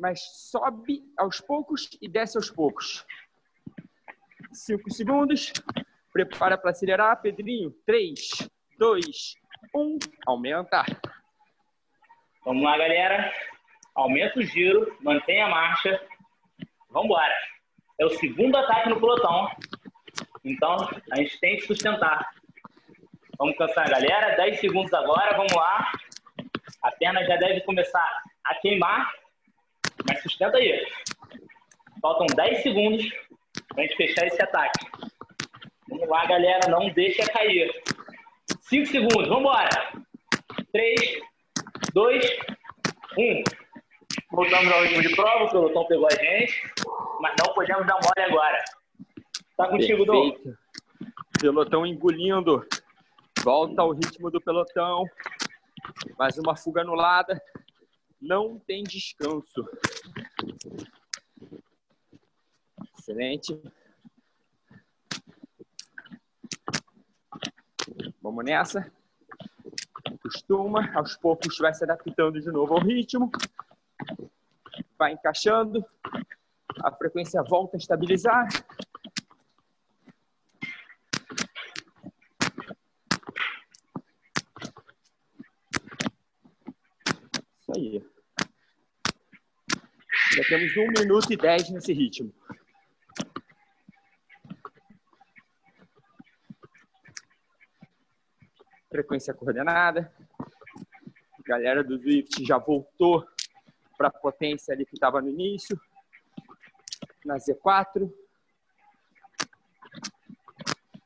Mas sobe aos poucos e desce aos poucos. 5 segundos. Prepara para acelerar, Pedrinho. 3, 2, 1. Aumenta. Vamos lá, galera. Aumenta o giro, mantém a marcha. Vamos embora. É o segundo ataque no pelotão. Então, a gente tem que sustentar. Vamos cansar galera. 10 segundos agora, vamos lá. A perna já deve começar a queimar. Mas sustenta aí. Faltam 10 segundos pra gente fechar esse ataque. Vamos lá, galera. Não deixa cair. 5 segundos, vamos embora. 3, 2, 1. Voltamos ao ritmo de prova, o pelotão pegou a gente, mas não podemos dar mole agora. Tá contigo, Dom. Pelotão engolindo. Volta ao ritmo do pelotão. Mais uma fuga anulada. Não tem descanso. Excelente. Vamos nessa. Costuma, aos poucos vai se adaptando de novo ao ritmo. Vai encaixando. A frequência volta a estabilizar. Isso aí. Já temos um minuto e dez nesse ritmo. Frequência coordenada. Galera do Zwift já voltou para a potência ali que estava no início. Na Z4.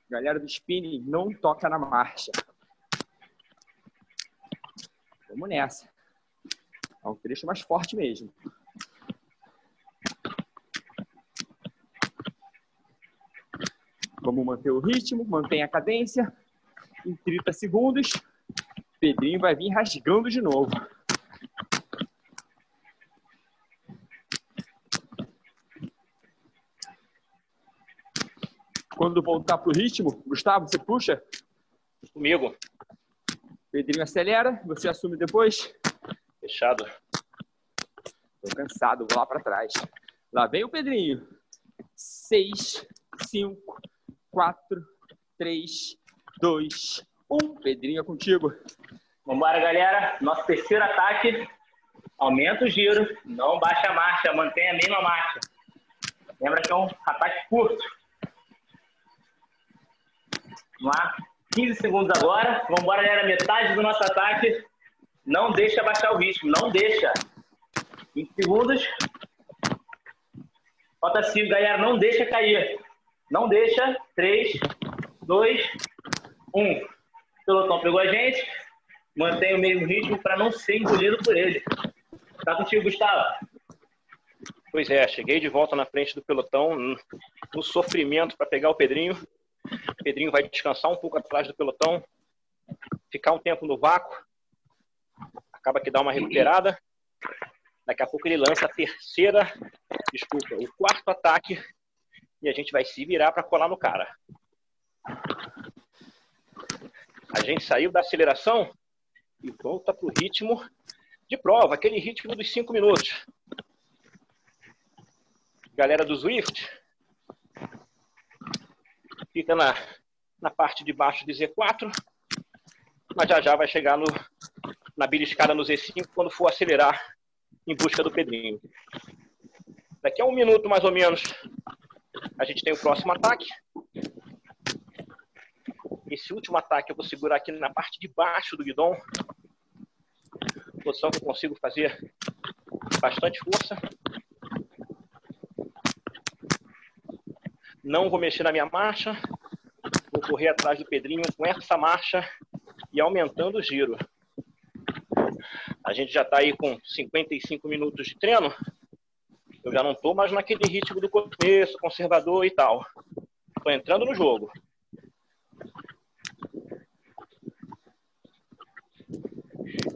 Galera do spinning, não toca na marcha. Vamos nessa. É um trecho mais forte mesmo. Vamos manter o ritmo, mantém a cadência. Em 30 segundos, Pedrinho vai vir rasgando de novo. Quando voltar pro ritmo, Gustavo, você puxa? Comigo. Pedrinho acelera, você assume depois. Fechado. Tô cansado, vou lá para trás. Lá vem o Pedrinho. 6, 5, 4, 3, 2, 1. Pedrinho é contigo. Vambora, galera. Nosso terceiro ataque. Aumenta o giro, não baixa a marcha, mantém a mesma marcha. Lembra que é um ataque curto. Vamos lá. 15 segundos agora. Vamos embora, galera. Metade do nosso ataque. Não deixa baixar o ritmo. Não deixa. 20 segundos. Falta 5, galera. Não deixa cair. Não deixa. 3, 2, 1. O pelotão pegou a gente. Mantém o mesmo ritmo para não ser engolido por ele. Tá contigo, Gustavo. Pois é, cheguei de volta na frente do pelotão, no sofrimento para pegar o Pedrinho. O Pedrinho vai descansar um pouco atrás do pelotão, ficar um tempo no vácuo, acaba que dá uma recuperada. Daqui a pouco ele lança a terceira, desculpa, o quarto ataque e a gente vai se virar para colar no cara. A gente saiu da aceleração e volta para o ritmo de prova, aquele ritmo dos cinco minutos galera do Swift, fica na, na parte de baixo de Z4, mas já já vai chegar no, na beliscada no Z5 quando for acelerar em busca do Pedrinho. Daqui a um minuto, mais ou menos, a gente tem o próximo ataque. Esse último ataque eu vou segurar aqui na parte de baixo do guidão. Posição que eu consigo fazer bastante força. Não vou mexer na minha marcha. Vou correr atrás do Pedrinho com essa marcha e aumentando o giro. A gente já está aí com 55 minutos de treino. Eu já não estou mais naquele ritmo do começo, conservador e tal. Estou entrando no jogo.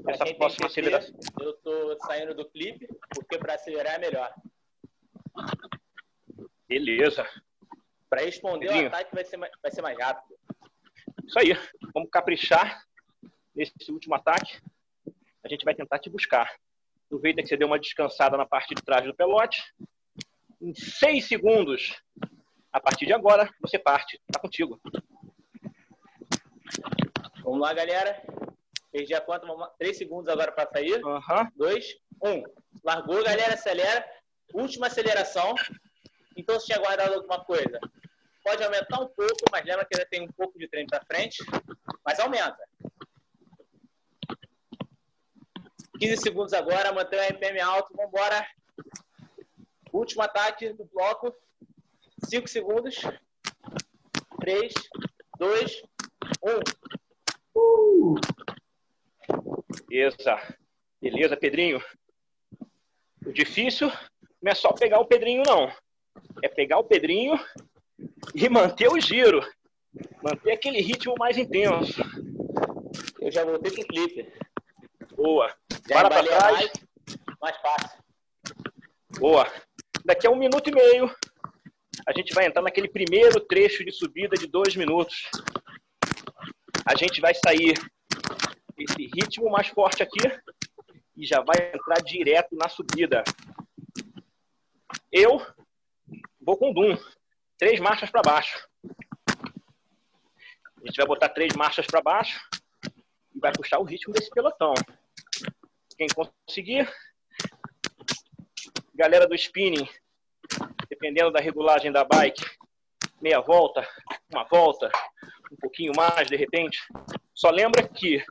Essa próxima aceleração. Eu estou saindo do clipe, porque para acelerar é melhor. Beleza. Para responder o ataque vai ser, mais, vai ser mais rápido. Isso aí. Vamos caprichar nesse último ataque. A gente vai tentar te buscar. Aproveita que você deu uma descansada na parte de trás do pelote. Em seis segundos, a partir de agora, você parte. Tá contigo. Vamos lá, galera. Perdi a conta. Vamos lá. Três segundos agora para sair. Uhum. Dois, um. Largou, galera. Acelera. Última aceleração. Então, se tinha guardado alguma coisa, pode aumentar um pouco, mas lembra que ainda tem um pouco de treino para frente, mas aumenta. 15 segundos agora, mantém o RPM alto, vamos embora. Último ataque do bloco. 5 segundos. 3, 2, 1. Uh! Beleza. Beleza, Pedrinho. O difícil não é só pegar o Pedrinho, não é pegar o Pedrinho e manter o giro. Manter aquele ritmo mais intenso. Eu já voltei pro clipe. Boa. Para para trás. Mais, mais fácil. Boa. Daqui a um minuto e meio, a gente vai entrar naquele primeiro trecho de subida de dois minutos. A gente vai sair esse ritmo mais forte aqui e já vai entrar direto na subida. Eu vou com Doom. Três marchas para baixo. A gente vai botar três marchas para baixo e vai puxar o ritmo desse pelotão. Quem conseguir, galera do spinning, dependendo da regulagem da bike, meia volta, uma volta, um pouquinho mais de repente. Só lembra que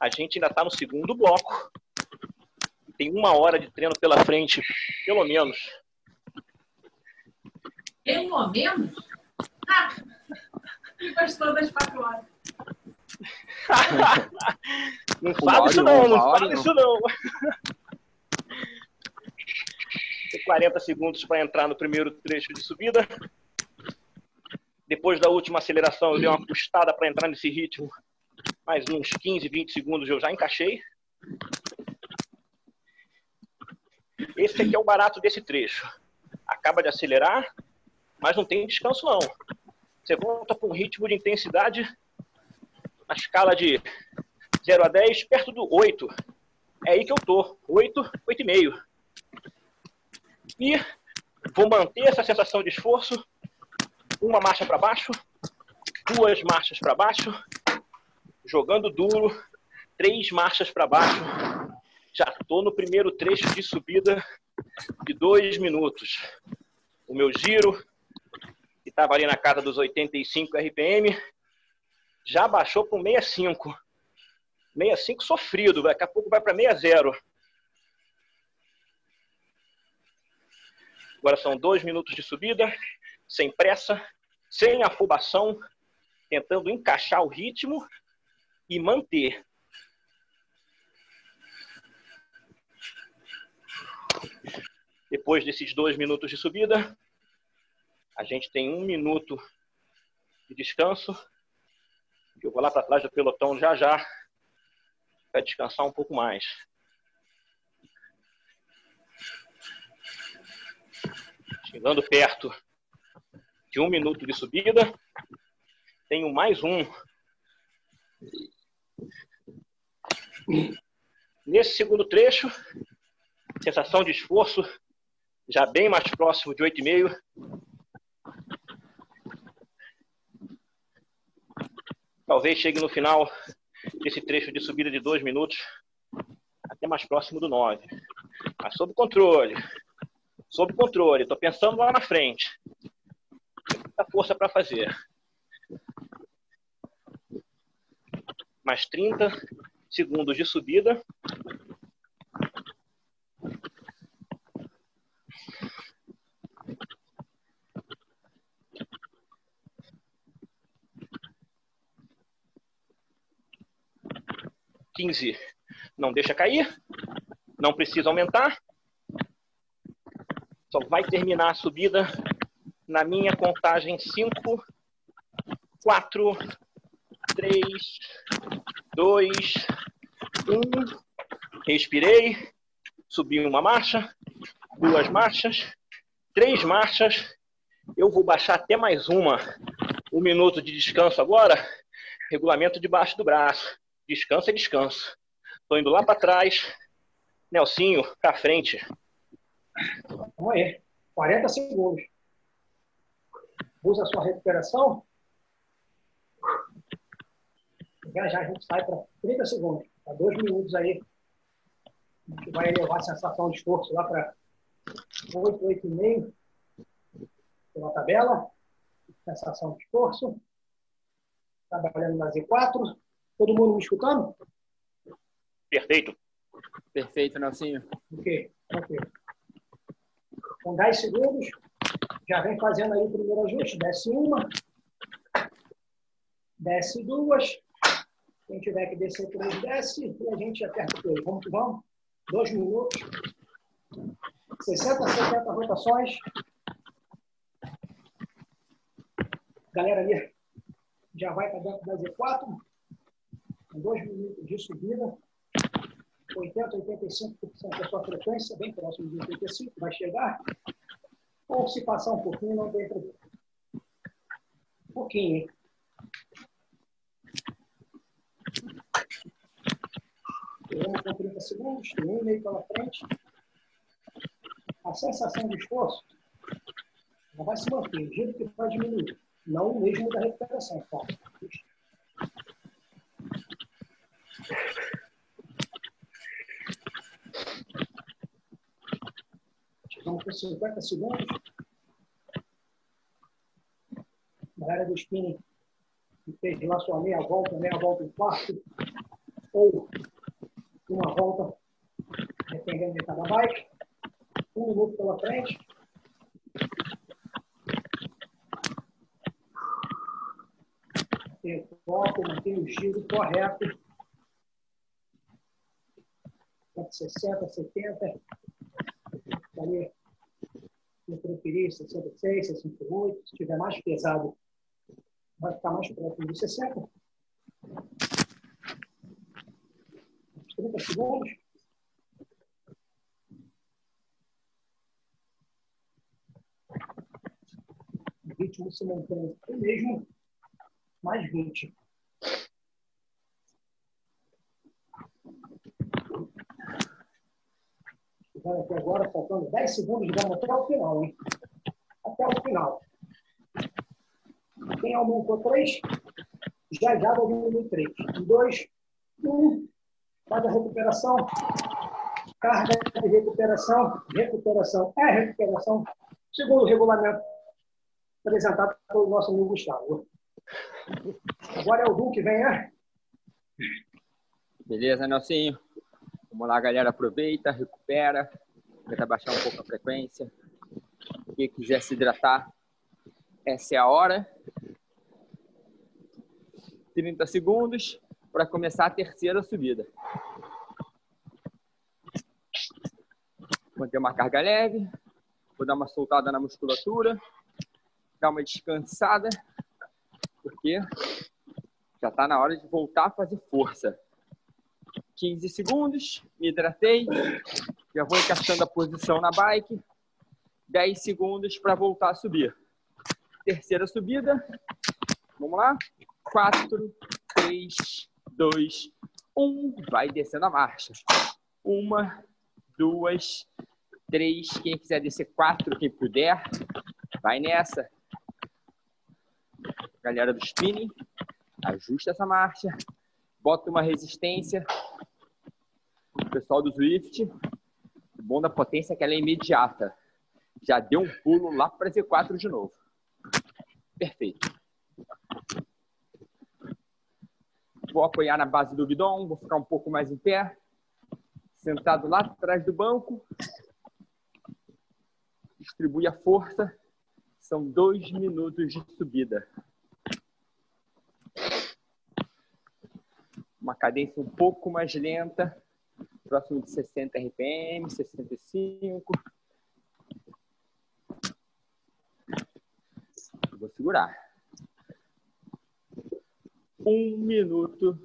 a gente ainda está no segundo bloco. Tem uma hora de treino pela frente, pelo menos. Pelo menos? Ah, gostou das quatro horas. Não fala isso não, não fala isso não. Tem 40 segundos para entrar no primeiro trecho de subida. Depois da última aceleração, eu dei uma custada para entrar nesse ritmo. Mais uns 15, 20 segundos eu já encaixei. Esse aqui é o barato desse trecho. Acaba de acelerar, mas não tem descanso não. Você volta para um ritmo de intensidade na escala de 0 a 10, perto do 8. É aí que eu tô, 8, 8,5. E vou manter essa sensação de esforço, uma marcha para baixo, duas marchas para baixo, jogando duro, três marchas para baixo, Já estou no primeiro trecho de subida de dois minutos. O meu giro, que estava ali na casa dos 85 RPM, já baixou para 65. 65 sofrido, daqui a pouco vai para 60. Agora são dois minutos de subida, sem pressa, sem afobação, tentando encaixar o ritmo e manter. Depois desses dois minutos de subida, a gente tem um minuto de descanso. Eu vou lá para trás do pelotão já já para descansar um pouco mais. Chegando perto de um minuto de subida, tenho mais um. Nesse segundo trecho, sensação de esforço já bem mais próximo de 8,5. Talvez chegue no final desse trecho de subida de dois minutos, até mais próximo do 9. Mas sob controle. Sob controle. Estou pensando lá na frente. Tem muita força para fazer. Mais 30 segundos de subida. 15 não deixa cair, não precisa aumentar. Só vai terminar a subida na minha contagem 5, 4, 3, 2, 1. Respirei, subi uma marcha, duas marchas, três marchas. Eu vou baixar até mais uma. Um minuto de descanso agora. Regulamento debaixo do braço. Descanso é descanso. Estou indo lá para trás. Nelsinho, para frente. Vamos aí. 40 segundos. Usa a sua recuperação. Já já a gente sai para 30 segundos. Para dois minutos aí. A gente vai elevar a sensação de esforço lá para 8, 8,5 pela tabela. Sensação de esforço. Trabalhando na Z4. Todo mundo me escutando? Perfeito. Perfeito, Nelsinho. Ok, ok. Com 10 segundos, já vem fazendo aí o primeiro ajuste. Desce uma, desce duas. Quem tiver que descer três, desce. E a gente aperta o. Vamos que vamos. Dois minutos. 60, 70 rotações. Galera ali já vai para dentro da Z4 com dois minutos de subida, 80, 85% da sua frequência, bem próximo de 85, vai chegar. Ou se passar um pouquinho, não tem problema. Um pouquinho, hein? Vamos com 30 segundos, tem um meio pela frente. A sensação de esforço ela vai se manter, o jeito que vai diminuir, não o mesmo da recuperação, tá? Vamos por 50 segundos. Galera do spinning que fez lá sua meia volta, meia volta em quarto, ou uma volta, dependendo de cada bike. Um minuto pela frente. Mantém o foco, mantém o giro correto. 60, 70. Ali, eu preferi 66, 68. Se tiver mais pesado, vai ficar mais próximo de 60. Uns 30 segundos. O ritmo se mantém o mesmo, mais 20. Chegando aqui agora, faltando 10 segundos, vamos até o final, hein? Até o final. Quem aumentou 3, já já vai diminuir 3. 2, 1, faz a recuperação. carga de recuperação, recuperação é recuperação, segundo o regulamento apresentado pelo nosso amigo Gustavo. Agora é o Hulk, vem, né? Beleza, Nelsinho? Vamos lá, galera. Aproveita, recupera. Tenta baixar um pouco a frequência. Quem quiser se hidratar, essa é a hora. 30 segundos para começar a terceira subida. Manter uma carga leve. Vou dar uma soltada na musculatura. Dar uma descansada. Porque já está na hora de voltar a fazer força. 15 segundos, me hidratei, já vou encaixando a posição na bike. 10 segundos para voltar a subir. Terceira subida. Vamos lá. 4, 3, 2, 1. Vai descendo a marcha. Uma, duas, três. Quem quiser descer quatro, quem puder, vai nessa. Galera do spinning, ajusta essa marcha. Bota uma resistência. O pessoal do Swift, o bom da potência é que ela é imediata. Já deu um pulo lá para Z4 de novo. Perfeito. Vou apoiar na base do guidão, vou ficar um pouco mais em pé. Sentado lá atrás do banco. Distribui a força. São dois minutos de subida. Uma cadência um pouco mais lenta, próximo de 60 RPM, 65. Vou segurar. Um minuto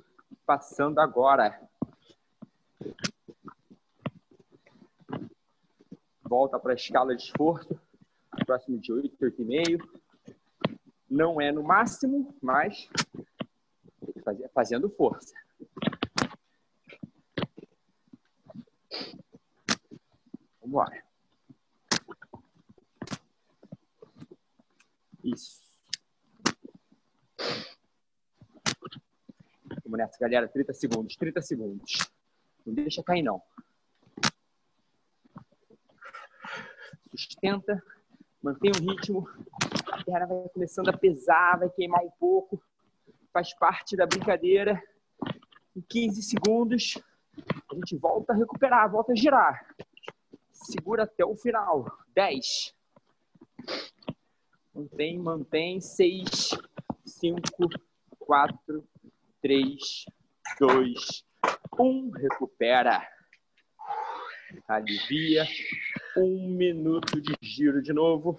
passando agora. Volta para a escala de esforço. Próximo de 8, 8,5. Não é no máximo, mas fazendo força. Vamos embora. Isso. Vamos nessa, galera. 30 segundos, 30 segundos. Não deixa cair, não. Sustenta, mantém o ritmo. A perna vai começando a pesar, vai queimar um pouco. Faz parte da brincadeira. Em 15 segundos, a gente volta a recuperar, volta a girar. Segura até o final. 10. Mantém, mantém. 6, 5, 4, 3, 2, 1. Recupera. Alivia. Um minuto de giro de novo.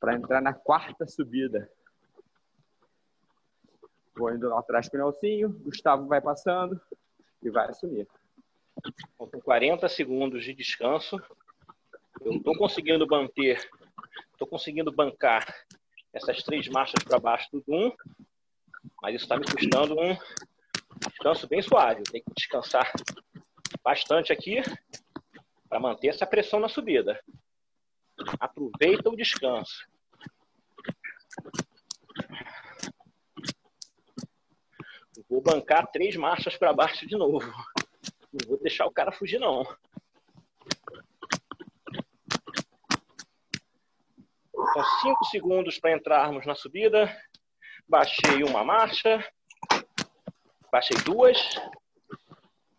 Para entrar na quarta subida. Vou indo lá atrás com o Nelsinho. Gustavo vai passando e vai assumir. Com 40 segundos de descanso, eu estou conseguindo manter, estou conseguindo bancar essas três marchas para baixo do Doom, mas isso está me custando um descanso bem suave. Tenho que descansar bastante aqui para manter essa pressão na subida. Aproveita o descanso. Vou bancar três marchas para baixo de novo. Não vou deixar o cara fugir, não. São cinco segundos para entrarmos na subida. Baixei uma marcha. Baixei duas.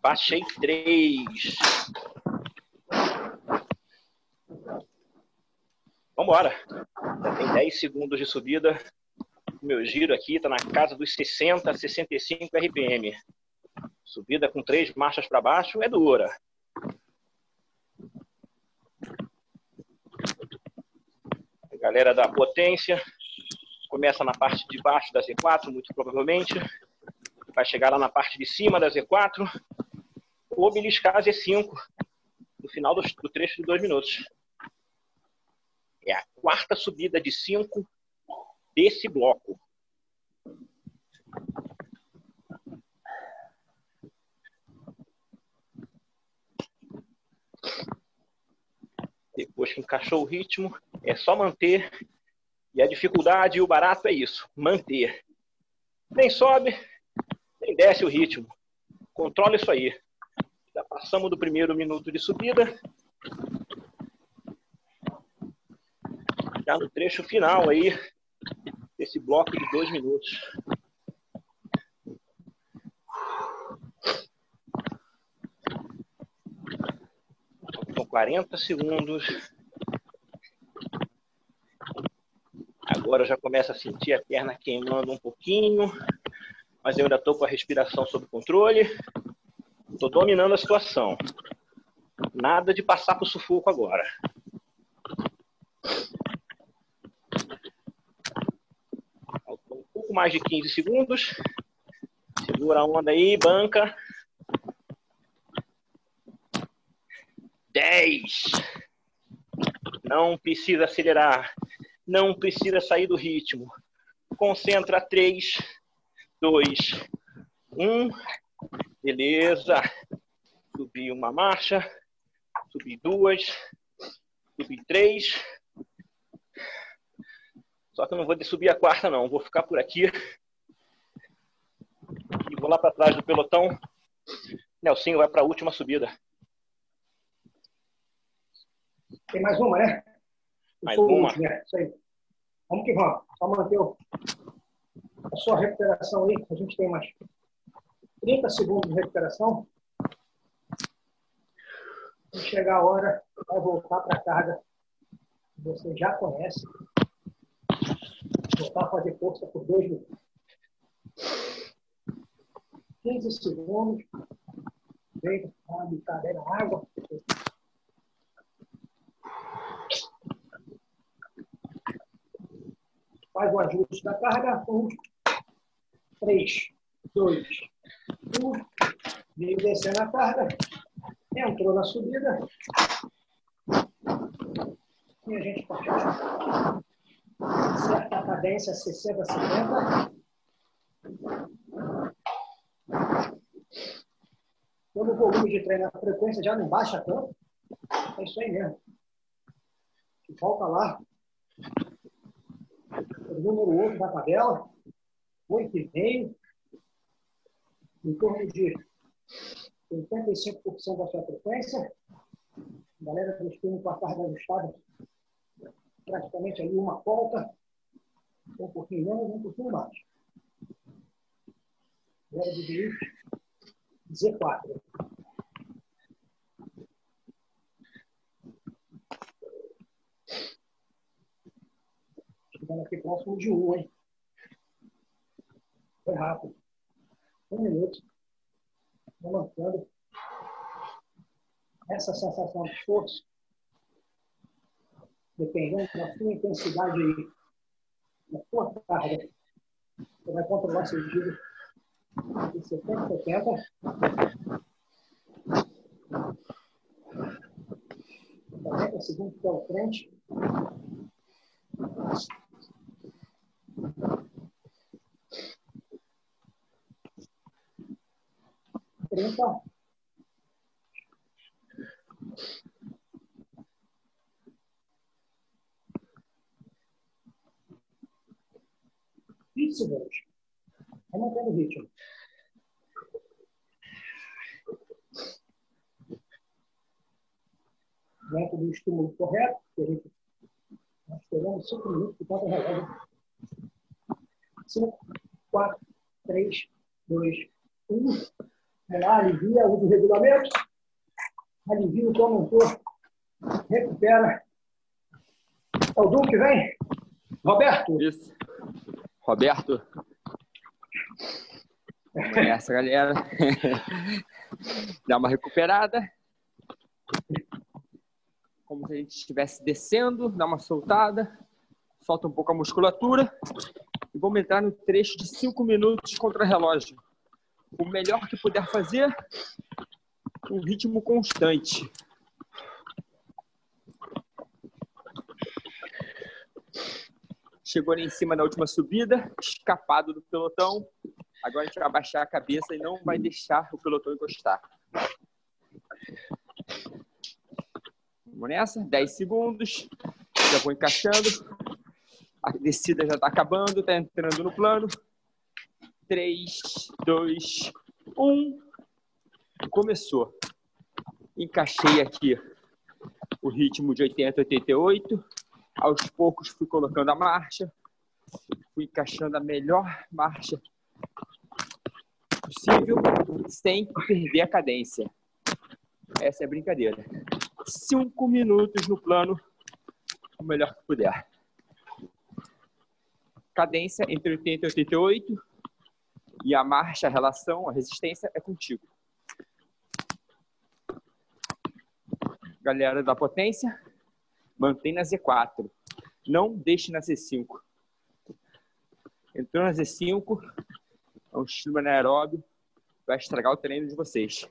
Baixei três. Vamos embora. Já tem 10 segundos de subida. Meu giro aqui está na casa dos 60, 65 RPM. Subida com três marchas para baixo é dura. Galera da potência começa na parte de baixo da Z4, muito provavelmente. Vai chegar lá na parte de cima da Z4 ou beliscar a Z5 no final do, trecho de dois minutos. É a quarta subida de cinco desse bloco. Depois que encaixou o ritmo, é só manter. E a dificuldade e o barato é isso: manter. Nem sobe, nem desce o ritmo. Controla isso aí. Passamos do primeiro minuto de subida. Já no trecho final aí, desse bloco de dois minutos. São 40 segundos. Agora já começo a sentir a perna queimando um pouquinho, mas eu ainda estou com a respiração sob controle. Estou dominando a situação. Nada de passar para o sufoco agora. Um pouco mais de 15 segundos. Segura a onda aí, banca. 10. Não precisa acelerar. Não precisa sair do ritmo. Concentra 3, 2, 1. Beleza. Subi uma marcha. Subi duas. Subi três. Só que eu não vou subir a quarta, não. Vou ficar por aqui. E vou lá para trás do pelotão. Nelsinho vai para a última subida. Tem mais uma, né? Mais o uma. né? Isso aí. Vamos que vamos. Só manter o- a sua recuperação aí. A gente tem mais 30 segundos de recuperação. Quando chegar a hora, vai voltar para a carga que você já conhece. Voltar a fazer força por dois minutos. 15 segundos. Bicada aí na água. Faz o ajuste da carga. Um, três, dois, um. Veio descendo a carga. Entrou na subida. E a gente pode certa cadência 60, 70. Quando o volume de treino, a frequência já não baixa tanto, é isso aí mesmo. Volta lá. O número 8 da tabela. 8,5. Em torno de 85% da sua frequência. A galera turnos com a carga ajustada praticamente ali uma volta, um pouquinho menos, um pouquinho mais. Agora dividir Z4. Chegando aqui próximo de 1, hein? Foi rápido. Um minuto. Vou mantendo essa sensação de esforço dependendo da sua intensidade aí, da sua carga, você vai controlar seu giro de 70 a 70. 40 segundos pela frente. Trinta. Vinte segundos. Vai mantendo o ritmo. Método de estímulo correto, que a gente. Nós cinco minutos e quatro relógios. 5, 4, 3, 2, 1. Vai lá, alivia, o regulamento. Alivia o teu motor. Recupera. É o Duque, vem. Roberto. Isso. Roberto. É essa galera. Dá uma recuperada. Como se a gente estivesse descendo, dá uma soltada solta um pouco a musculatura e vamos entrar no trecho de 5 minutos contra relógio. O melhor que puder fazer, um ritmo constante. Chegou ali em cima na última subida, escapado do pelotão. Agora a gente vai abaixar a cabeça e não vai deixar o pelotão encostar. Vamos nessa, 10 segundos. Já vou encaixando. A descida já está acabando, está entrando no plano. 3, 2, 1. Começou. Encaixei aqui o ritmo de 80, 88. Aos poucos fui colocando a marcha, fui encaixando a melhor marcha possível, sem perder a cadência. Essa é a brincadeira. Cinco minutos no plano, o melhor que puder. Cadência entre 80 e 88. E a marcha, a relação, a resistência é contigo. Galera da potência, mantém na Z4. Não deixe na Z5. Entrou na Z5, é um estilo anaeróbio, vai estragar o treino de vocês.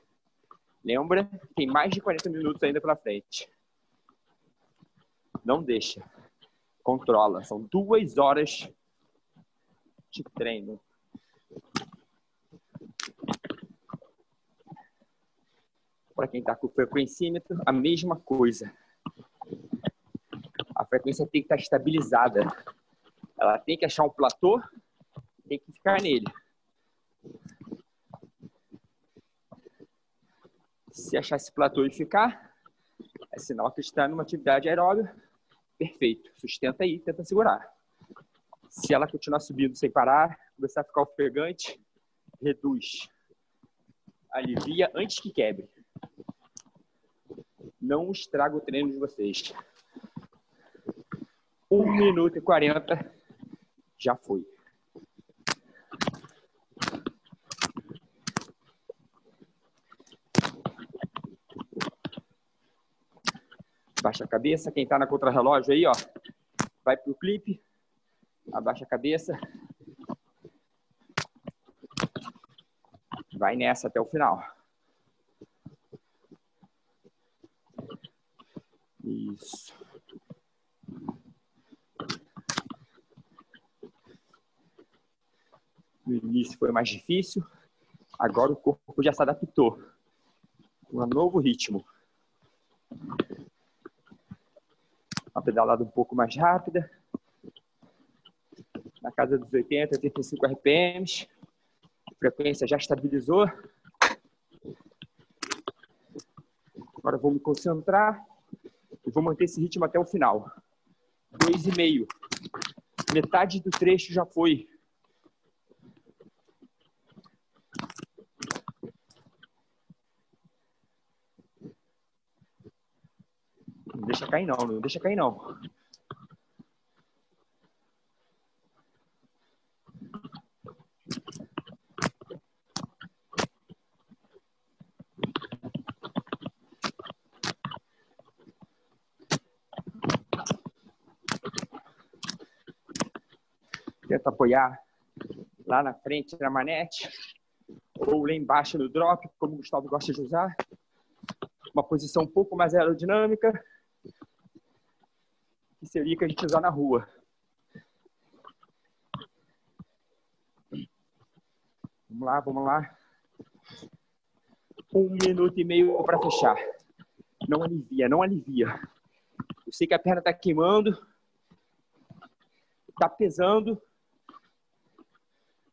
Lembra? Tem mais de 40 minutos ainda pela frente. Não deixa. Controla. São duas horas de treino. Para quem está com o frequencímetro, a mesma coisa. A frequência tem que estar tá estabilizada. Ela tem que achar um platô, tem que ficar nele. Se achar esse platô e ficar, é sinal que está numa atividade aeróbica. Perfeito. Sustenta aí, tenta segurar. Se ela continuar subindo sem parar, começar a ficar ofegante, reduz. Alivia antes que quebre. Não estraga o treino de vocês. 1 minuto e 40 já foi. Baixa a cabeça. Quem está na contrarrelógio aí, ó, vai pro clipe. Abaixa a cabeça. Vai nessa até o final. Isso. No início foi mais difícil, agora o corpo já se adaptou. Um novo ritmo. Uma pedalada um pouco mais rápida. Na casa dos 80, 85 RPMs. A frequência já estabilizou. Agora vou me concentrar e vou manter esse ritmo até o final. Dois e meio. Metade do trecho já foi. deixa cair não, não deixa cair não. Apoiar lá na frente na manete ou lá embaixo no drop, como o Gustavo gosta de usar. Uma posição um pouco mais aerodinâmica que seria que a gente usar na rua. Vamos lá, vamos lá. Um minuto e meio para fechar. Não alivia, não alivia. Eu sei que a perna está queimando, está pesando.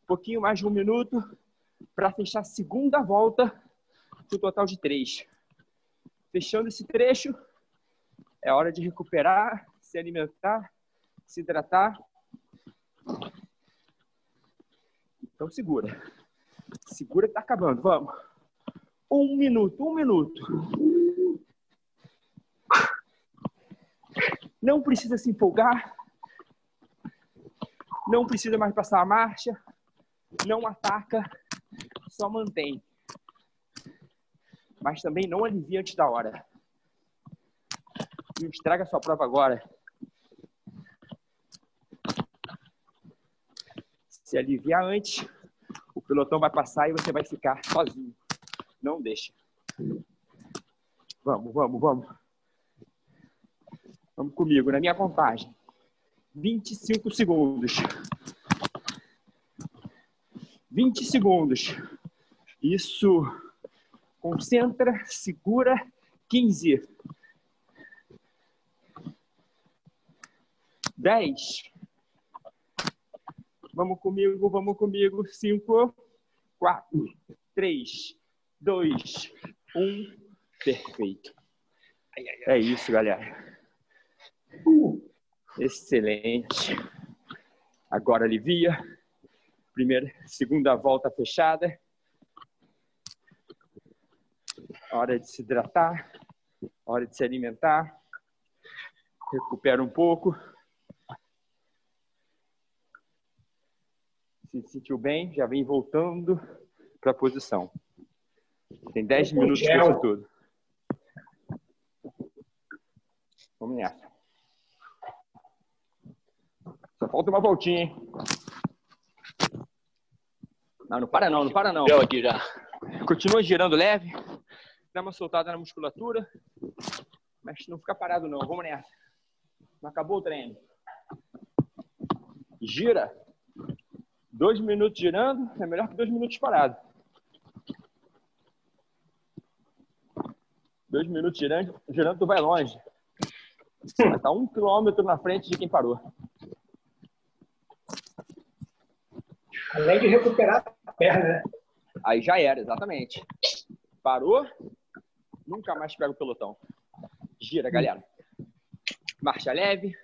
Um pouquinho mais de um minuto para fechar a segunda volta do total de três. Fechando esse trecho, é hora de recuperar se alimentar, se hidratar. Então segura. Segura que tá acabando. Vamos. Um minuto, um minuto. Não precisa se empolgar. Não precisa mais passar a marcha. Não ataca. Só mantém. Mas também não alivia antes da hora. Não estraga sua prova agora. Se aliviar antes, o pelotão vai passar e você vai ficar sozinho. Não deixa. Vamos, vamos, vamos. Vamos comigo, na minha contagem. 25 segundos. 20 segundos. Isso. Concentra, segura. 15. 10. Vamos comigo, vamos comigo. Cinco, quatro, três, dois, um. Perfeito. É isso, galera. Excelente. Agora alivia. Primeira, segunda volta fechada. Hora de se hidratar. Hora de se alimentar. Recupera um pouco. Se sentiu bem, já vem voltando para a posição. Tem 10 minutos para isso tudo. Vamos nessa. Só falta uma voltinha, hein? Não, não para não, não para não. Eu aqui já. Continua girando leve. Dá uma soltada na musculatura. Mas não fica parado não. Vamos nessa. Não acabou o treino. Gira. Dois minutos girando é melhor que dois minutos parado. Dois minutos girando, girando tu vai longe. Vai estar um quilômetro na frente de quem parou. Além de recuperar perna, né? Aí já era, exatamente. Parou, nunca mais pega o pelotão. Gira, galera. Marcha leve,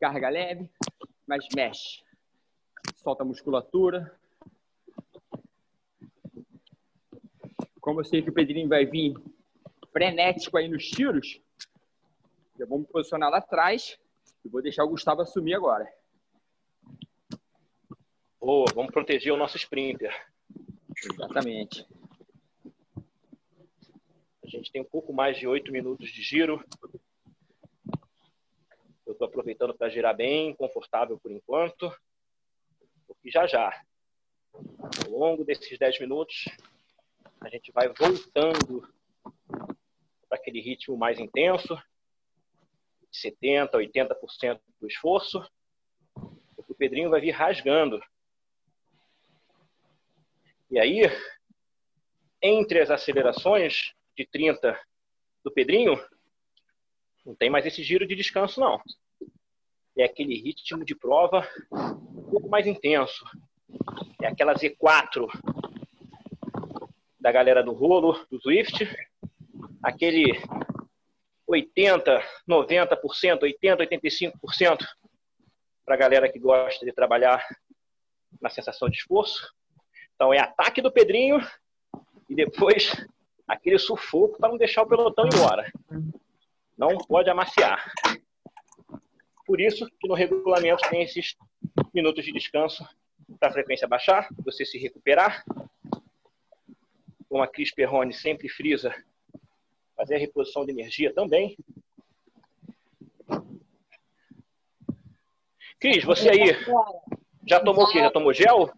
carga leve, mas mexe. Solta a musculatura. Como eu sei que o Pedrinho vai vir frenético aí nos tiros, já vou me posicionar lá atrás e vou deixar o Gustavo assumir agora. Boa, vamos proteger o nosso sprinter. Exatamente. A gente tem um pouco mais de oito minutos de giro. Eu estou aproveitando para girar bem, confortável por enquanto. Porque já já, ao longo desses dez minutos, a gente vai voltando para aquele ritmo mais intenso, 70%, 80% do esforço. O Pedrinho vai vir rasgando. E aí, entre as acelerações de 30 do Pedrinho, não tem mais esse giro de descanso, não. É aquele ritmo de prova um pouco mais intenso. É aquela Z4 da galera do rolo, do Swift. Aquele 80, 90%, 80, 85% para a galera que gosta de trabalhar na sensação de esforço. Então é ataque do Pedrinho e depois aquele sufoco para não deixar o pelotão embora. Não pode amaciar. Por isso que no regulamento tem esses minutos de descanso para a frequência baixar, você se recuperar. Como a Cris Perrone sempre frisa, fazer a reposição de energia também. Cris, você aí já tomou o quê? Já tomou gel?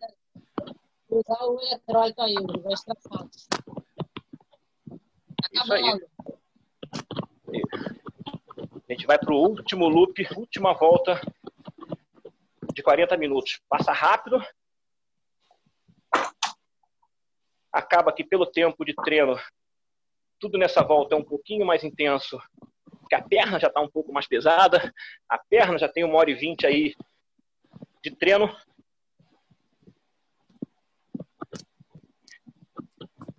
Usar o eletrólito aí, o extra fácil. Isso aí. A gente vai para o último loop, última volta de 40 minutos. Passa rápido. Acaba que pelo tempo de treino, tudo nessa volta é um pouquinho mais intenso, porque a perna já está um pouco mais pesada, a perna já tem uma hora e vinte aí de treino.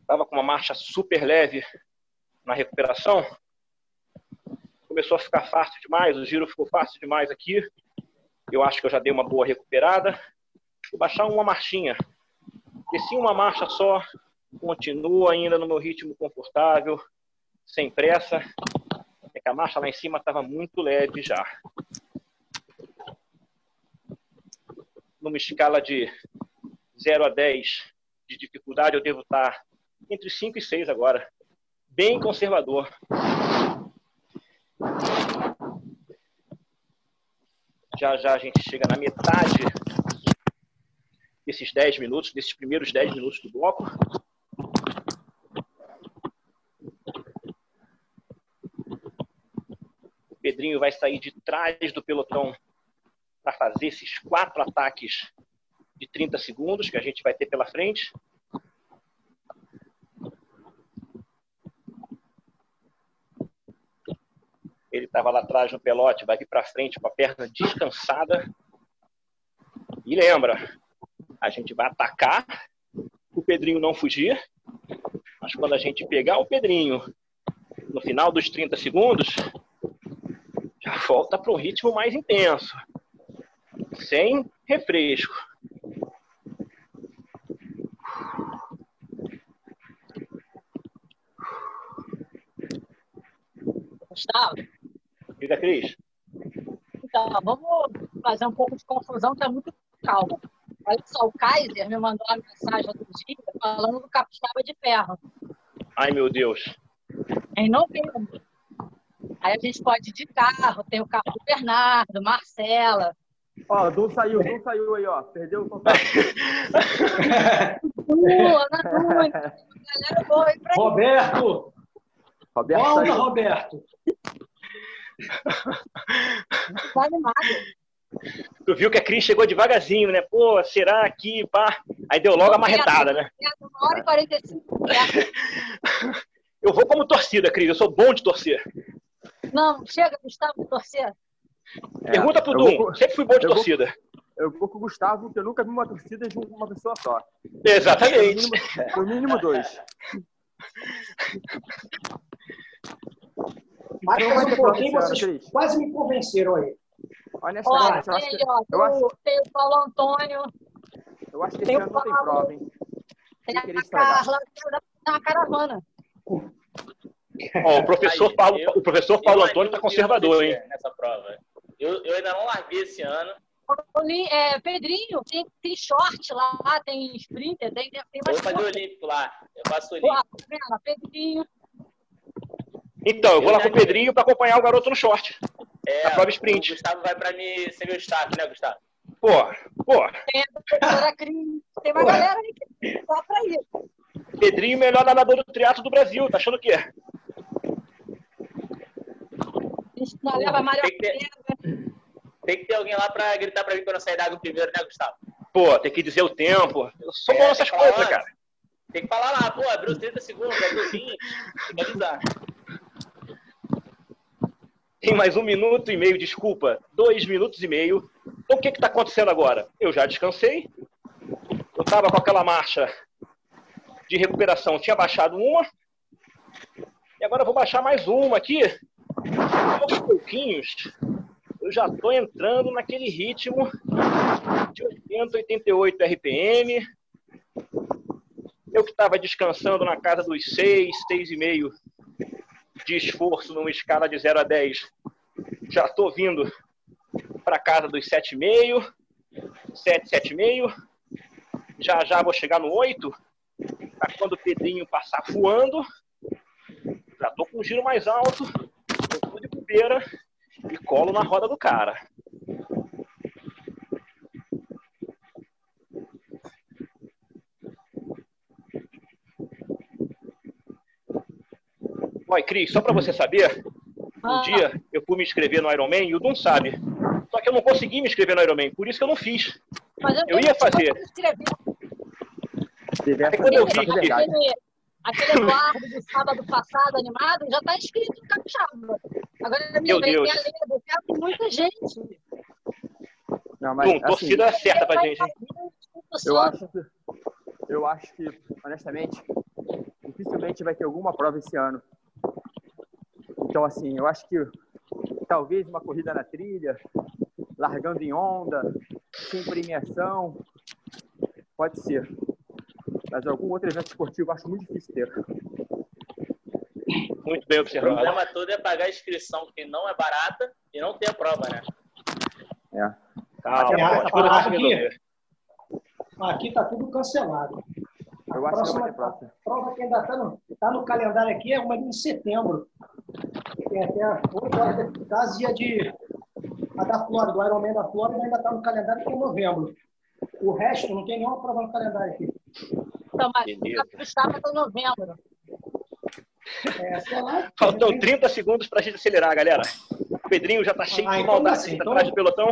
Estava com uma marcha super leve na recuperação. Começou a ficar fácil demais, o giro ficou fácil demais aqui. Eu acho que eu já dei uma boa recuperada. Vou baixar uma marchinha. Desci uma marcha só, continuo ainda no meu ritmo confortável, sem pressa. É que a marcha lá em cima estava muito leve já. Numa escala de 0 a 10 de dificuldade, eu devo estar entre 5 e 6 agora. Bem conservador. Já já a gente chega na metade desses 10 minutos, desses primeiros 10 minutos do bloco. O Pedrinho vai sair de trás do pelotão para fazer esses quatro ataques de 30 segundos que a gente vai ter pela frente. Ele estava lá atrás no pelote, vai vir para frente com a perna descansada. E lembra, a gente vai atacar, o Pedrinho não fugir, mas quando a gente pegar o Pedrinho no final dos 30 segundos, já volta para um ritmo mais intenso, sem refresco. Gustavo, Diga, Cris. então, vamos fazer um pouco de confusão, que é muito calma. Olha só, o Kaiser me mandou uma mensagem outro dia falando do capixaba de ferro, Ai, meu Deus. em novembro. Aí a gente pode ir de carro, tem o carro do Bernardo, Marcela. Ó, o Dum saiu, o Dum saiu aí, ó. Perdeu o contato. Lula, na. Galera boa aí pra. Roberto! Roberto Volta, saiu. Roberto! Tá animado. Tu viu que a Cris chegou devagarzinho, né? Pô, será que pá? Aí deu logo a marretada, né? Uma hora e 45. Eu vou como torcida, Cris. Eu sou bom de torcer. Não, chega, Gustavo, de torcer. É, Pergunta pro Dum. vou Sempre fui bom de eu vou- torcida. Eu vou com o Gustavo, que eu nunca vi uma torcida de uma pessoa só. Exatamente. No mínimo, no mínimo dois. Mas mais um prova pouquinho, vocês Cris. quase me convenceram aí. Ó, Honestamente, eu acho que, ó, eu acho, tem, o- tem o Paulo Antônio, eu acho que tem esse o ano não tem prova, hein? tem a. Carla, tem uma caravana. Ó, o professor Aí, Paulo, eu- o professor Paulo Eu Antônio tá animo conservador, hein? Nessa prova. Eu, eu ainda não larguei esse ano. É, Pedrinho, tem, tem short lá, tem sprinter, tem, tem, tem Eu mais vou fazer. Olímpico lá. Eu faço Olímpico. Pedrinho, Então, eu vou lá com o Pedrinho pra acompanhar o garoto no short. É, A prova sprint. O Gustavo vai pra mim ser meu destaque, né, Gustavo? Pô, pô, tem a professora Cris, tem uma galera aí que dá pra ir. Pedrinho, melhor nadador do triatlo do Brasil. Tá achando o quê? A gente não leva a Maria Tem que ter- Tem que ter alguém lá pra gritar pra mim quando eu sair da água primeiro, né, Gustavo? Pô, tem que dizer o tempo. Eu sou É, bom nessas coisas, cara. Tem que falar lá, pô, abriu 30 segundos, abriu 20. Tem que avisar. Tem mais um minuto e meio, desculpa. Dois minutos e meio. Então, o que está acontecendo agora? Eu já descansei. Eu estava com aquela marcha de recuperação, tinha baixado uma. E agora eu vou baixar mais uma aqui. Aos pouquinhos, eu já estou entrando naquele ritmo de 80, 88 RPM. Eu que estava descansando na casa dos 6, 6,5 de esforço numa escala de 0 a 10, já estou vindo para casa dos 7,5, 7, 7,5. Já já vou chegar no 8, para quando o Pedrinho passar voando. Já estou com um giro mais alto, eu vou de bobeira e colo na roda do cara. Oi, Cris, só para você saber, um Ah. dia eu fui me inscrever no Ironman e o Dum sabe. Só que eu não consegui me inscrever no Ironman, por isso que eu não fiz. Mas Eu ia fazer. Diversas quando eu vi verdade. Aquele, Eduardo do sábado passado animado já está inscrito no Capixaba. Agora me Meu lembrei Deus. a lenda, eu quero muita gente. Não, mas, Dum, assim, torcida certa pra gente, hein? eu acho que, eu acho que, honestamente, dificilmente vai ter alguma prova esse ano. Então, assim, eu acho que talvez uma corrida na trilha, largando em onda, sem premiação, pode ser. Mas algum outro evento esportivo eu acho muito difícil ter. Muito bem O observado. problema todo é pagar a inscrição, que não é barata e não ter a prova, né? É. Calma, vão se aqui. Aqui está tudo cancelado. A Eu acho que próxima vai ter prova. prova que ainda está no, tá no calendário aqui é uma em setembro. Tem até 8 horas de eficácia e a de a da Flórida, o Ironman da Flórida ainda está no calendário que é novembro. O resto não tem nenhuma prova no calendário aqui. Então, mas o está em novembro. É, lá. Faltam 30 segundos pra gente acelerar, galera. O Pedrinho já tá cheio Ah, de então maldade assim, então- atrás do pelotão.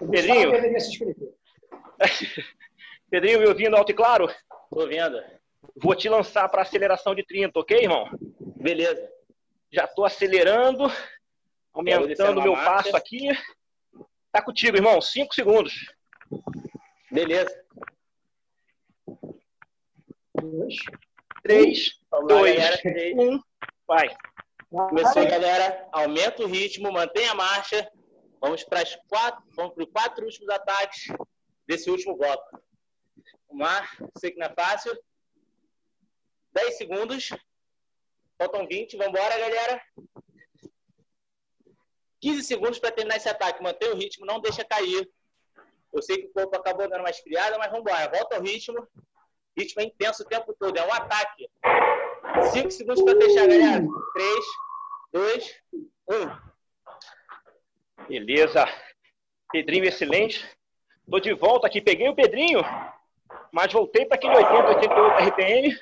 O Pedrinho. deveria se inscrever. Pedrinho, me ouvindo alto e claro? Tô vendo. Vou te lançar para aceleração de 30, ok, irmão? Beleza. Já tô acelerando, aumentando meu marcha. passo aqui. Tá contigo, irmão. 5 segundos. Beleza. Dois. 3, Vamos lá, dois. Três. um, vai. Começou, galera. Aumenta o ritmo, mantenha a marcha. Vamos para as quatro, vamos para os quatro últimos ataques desse último bloco. Vamos lá, sei que não é fácil. 10 segundos. Faltam 20. Vamos embora, galera. 15 segundos para terminar esse ataque. Mantenha o ritmo, não deixa cair. Eu sei que o corpo acabou dando uma esfriada, mas vamos embora. Volta ao ritmo. Ritmo é intenso o tempo todo. É um ataque. 5 segundos para fechar, galera. 3, 2, 1. Beleza. Pedrinho excelente. Tô de volta aqui. Peguei o Pedrinho, mas voltei para aquele 80, 88 RPM,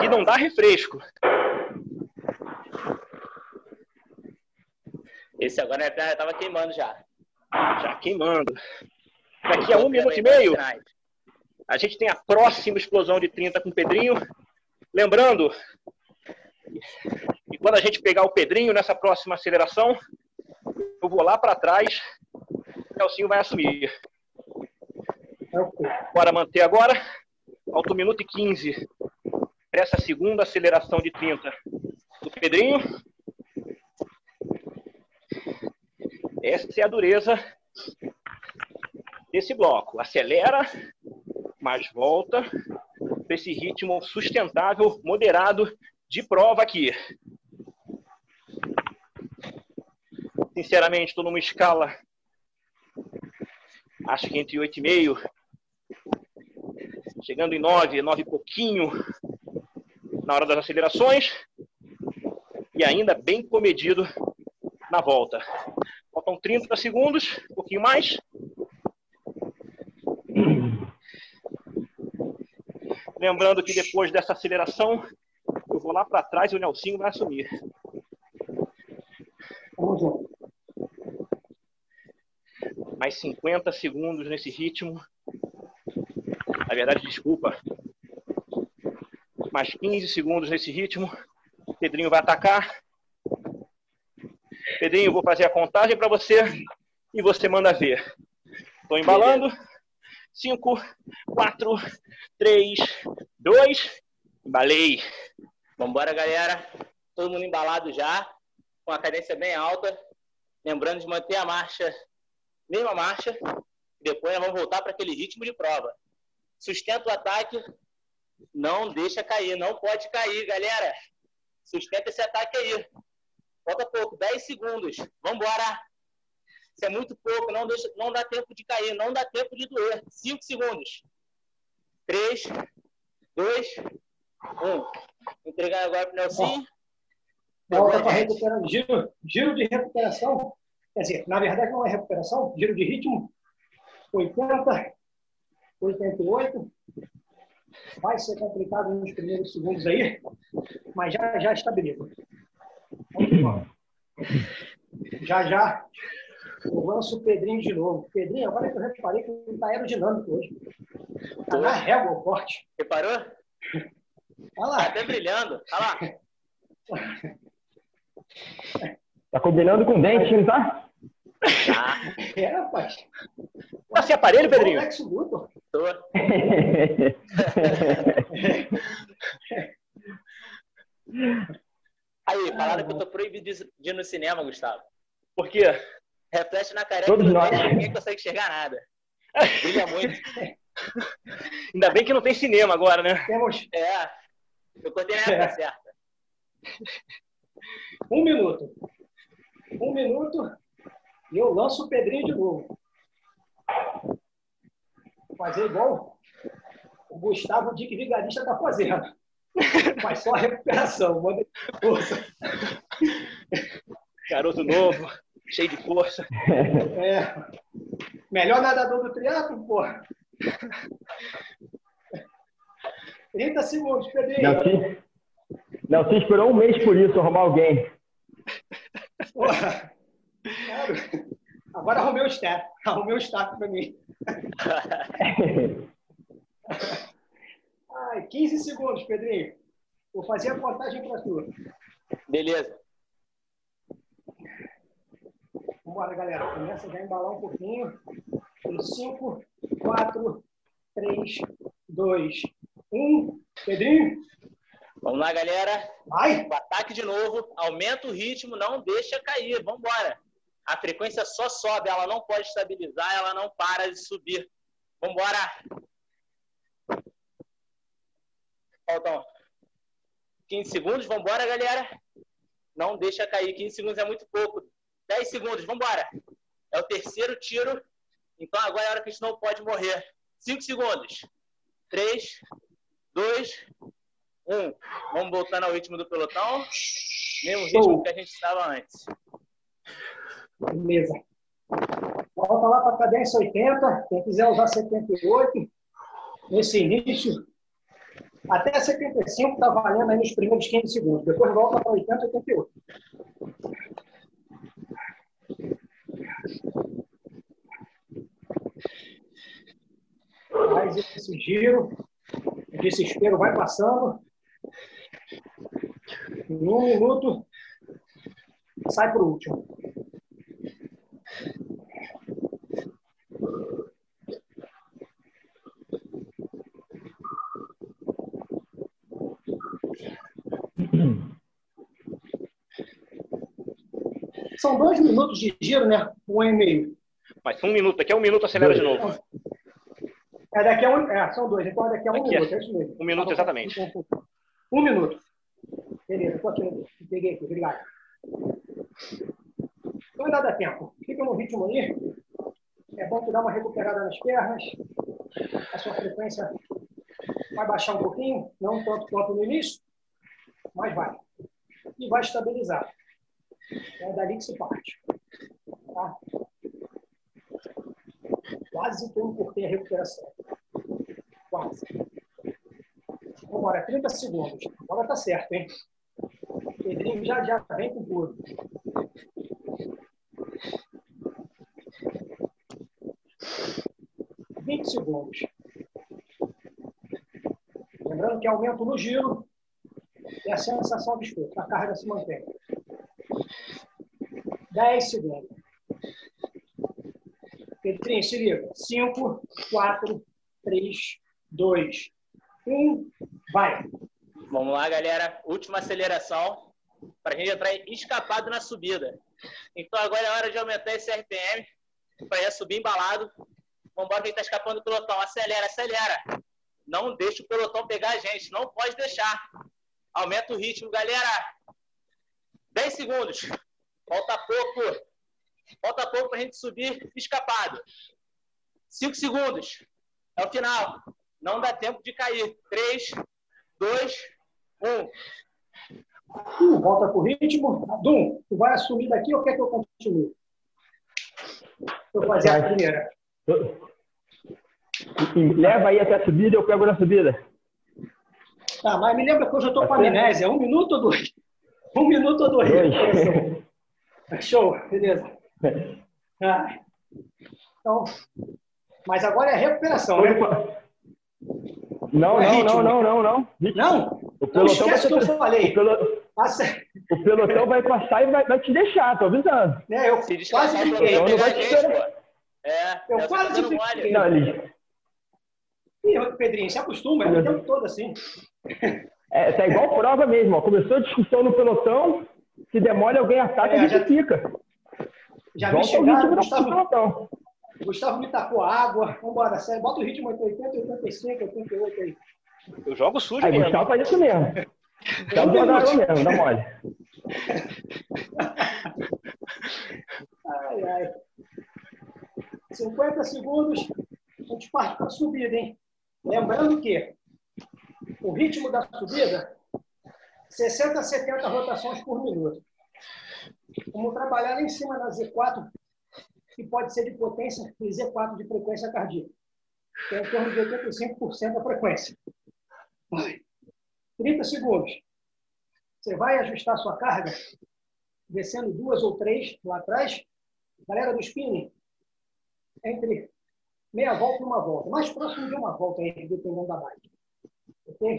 que não dá refresco. Esse agora já estava queimando já. Já queimando. Daqui a um minuto e meio, a gente tem a próxima explosão de 30 com o Pedrinho. Lembrando, e quando a gente pegar o Pedrinho nessa próxima aceleração, eu vou lá para trás, o Nelsinho vai assumir. Bora manter agora. Falta um minuto e 15 para essa segunda aceleração de 30 do Pedrinho. Essa é a dureza desse bloco. Acelera, mas volta para esse ritmo sustentável, moderado de prova aqui. Sinceramente, estou numa escala, acho que entre 8,5, chegando em 9, 9 e pouquinho na hora das acelerações, e ainda bem comedido na volta. Faltam 30 segundos, um pouquinho mais. Lembrando que depois dessa aceleração, eu vou lá para trás e o Nelsinho vai assumir. Mais 50 segundos nesse ritmo. Na verdade, desculpa. Mais 15 segundos nesse ritmo. Pedrinho vai atacar. Pedrinho, vou fazer a contagem para você e você manda ver. Estou embalando. 5, 4, 3, 2. Embalei. Vambora, galera. Todo mundo embalado já, com a cadência bem alta. Lembrando de manter a marcha, mesma marcha. Depois nós vamos voltar para aquele ritmo de prova. Sustenta o ataque. Não deixa cair. Não pode cair, galera. Sustenta esse ataque aí. Falta pouco, 10 segundos. Vambora. Isso é muito pouco, não, deixa, não dá tempo de cair, não dá tempo de doer. 5 segundos. 3, 2, 1. Entregar agora para o Nelson. Volta para recuperar. Giro, giro de recuperação. Quer dizer, na verdade não é recuperação, giro de ritmo. 80, 88. Vai ser complicado nos primeiros segundos aí, mas já, já estabiliza. Já, já. Eu lanço o Pedrinho de novo. Pedrinho, agora que eu reparei que ele está aerodinâmico hoje. Está na régua o corte. Reparou? Olha lá. Tá até brilhando. Olha lá. Tá combinando com o dente, não tá? É, rapaz. Tá sem aparelho, Pedrinho? Lex Luthor. Tô. Aí, falaram que eu tô proibido de de ir no cinema, Gustavo. Por quê? Reflete na careca Todos do nós. ninguém consegue enxergar nada. Brilha muito. Ainda bem que não tem cinema agora, né? Temos É. Eu cortei na época certa. um minuto. Um minuto e eu lanço o Pedrinho de novo. Fazer igual o Gustavo Dick Vigarista está fazendo. Mas só a recuperação. Manda força. Garoto novo, cheio de força. É. Melhor nadador do triatlo, porra. 30 segundos, Pedrinho. Nelson, Nelson esperou um mês por isso, arrumar alguém. Porra. Claro. Agora arrumei o staff. Arrumei o staff para mim. Ai, 15 segundos, Pedrinho. Vou fazer a contagem para tu. Beleza. Vambora, galera. Começa já a embalar um pouquinho. 5, 4, 3, 2, 1. Pedrinho, Vamos lá, galera. Vai. O ataque de novo. Aumenta o ritmo, não deixa cair. Vamos embora. A frequência só sobe, ela não pode estabilizar, ela não para de subir. Vamos embora. Faltam 15 segundos. Vamos embora, galera. Não deixa cair. 15 segundos é muito pouco. 10 segundos. Vamos embora. É o terceiro tiro. Então agora é a hora que a gente não pode morrer. 5 segundos. 3, 2, 1. Vamos voltando ao ritmo do pelotão. Mesmo ritmo que a gente estava antes. Beleza. Volta lá para a cadência 80. Quem quiser usar 78, nesse início, até 75 está valendo aí nos primeiros 15 segundos. Depois volta para 80, 88. Faz esse giro. O desespero vai passando. Em um minuto, sai para o último. São dois minutos de giro, né? Um e meio. Mas um minuto, daqui a um minuto acelera de novo. É, daqui a um, é, são dois, então é daqui a um Daqui a- minuto, é isso mesmo. Um minuto exatamente. Um minuto. Beleza, tô aqui, peguei aqui, obrigado. Então ainda dá tempo. Fica no ritmo aí. É bom que dá uma recuperada nas pernas. A sua frequência vai baixar um pouquinho, não tanto quanto no início, mas vai. E vai estabilizar. É dali que se parte. Tá? Quase que eu encurtei a recuperação. Quase. Vamos embora, 30 segundos. Agora tá certo, hein? Pedrinho já já vem com tudo. Vinte segundos. Lembrando que aumento no giro e a sensação de esforço. A carga se mantém. 10 segundos. Pedrinho, se liga. 5, 4, 3, 2, 1. Vai. Vamos lá, galera. Última aceleração para a gente entrar escapado na subida. Então agora é hora de aumentar esse RPM para já subir embalado. Vamos embora, quem está escapando do pelotão. Acelera, acelera. Não deixa o pelotão pegar a gente. Não pode deixar. Aumenta o ritmo, galera. 10 segundos. Falta pouco. Falta pouco para a gente subir escapado. 5 segundos. É o final. Não dá tempo de cair. 3, 2, 1. Uh, volta pro ritmo. Dum, tu vai assumir daqui ou quer que eu continue? Eu fazer a primeira. Leva aí até a subida, eu pego na subida. Tá, mas me lembra que hoje eu estou com amnésia. Um minuto ou dois? Um minuto ou dois? Dois. Show, beleza. Ah, então, mas agora é recuperação, né? Não, É não, ritmo. não, não, não, não. Não? O Então pelotão vai esquece o que eu falei. O, pelo- Ace- o pelotão vai passar e vai, vai te deixar, tô avisando. né, eu Se quase fiquei. pelotão não vai te esperar. pô. É, Eu tá quase fiquei. Não, ele, Ih, Pedrinho, se acostuma, é o tempo todo assim. é, tá igual prova mesmo, ó. Começou a discussão no pelotão, se demole alguém ataca, É, a gente já- fica. Já vi Volta o chegar, ritmo do Gustavo. Gustavo me tacou água. Vambora, sério. Bota o ritmo 80, 85, 88 aí. Eu jogo sujo Aí, mesmo. Gustavo faz isso mesmo. Gustavo joga água mesmo, dá mole. Ai, ai. 50 segundos, a gente parte para a subida, hein? Lembrando que o ritmo da subida, 60 a 70 rotações por minuto. Vamos trabalhar lá em cima na Z4, que pode ser de potência, e Z4 de frequência cardíaca. Que é em torno de 85% da frequência. Vai. 30 segundos. Você vai ajustar sua carga, descendo duas ou três lá atrás. Galera do spinning, entre meia volta e uma volta. Mais próximo de uma volta aí, dependendo da bike. Ok?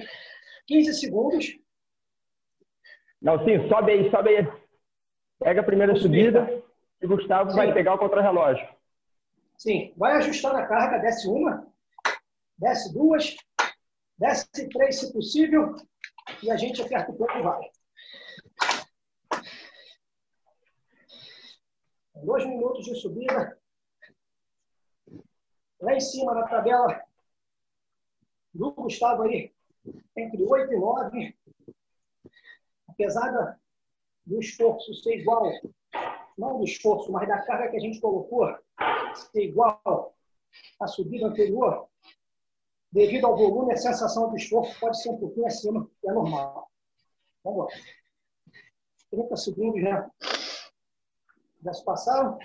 15 segundos. Não, sim, sobe aí, sobe aí. Pega a primeira subida e Gustavo Sim. vai pegar o contra-relógio. Sim, vai ajustando a carga, desce uma, desce duas, desce três se possível, e a gente aperta o pouco e vai. Dois minutos de subida. Lá em cima na tabela do Gustavo aí, entre 8 e 9. Apesar do esforço ser igual, não do esforço, mas da carga que a gente colocou ser igual à subida anterior, devido ao volume, a sensação do esforço pode ser um pouquinho acima, que é normal. Vamos lá. 30 segundos já, já se passaram.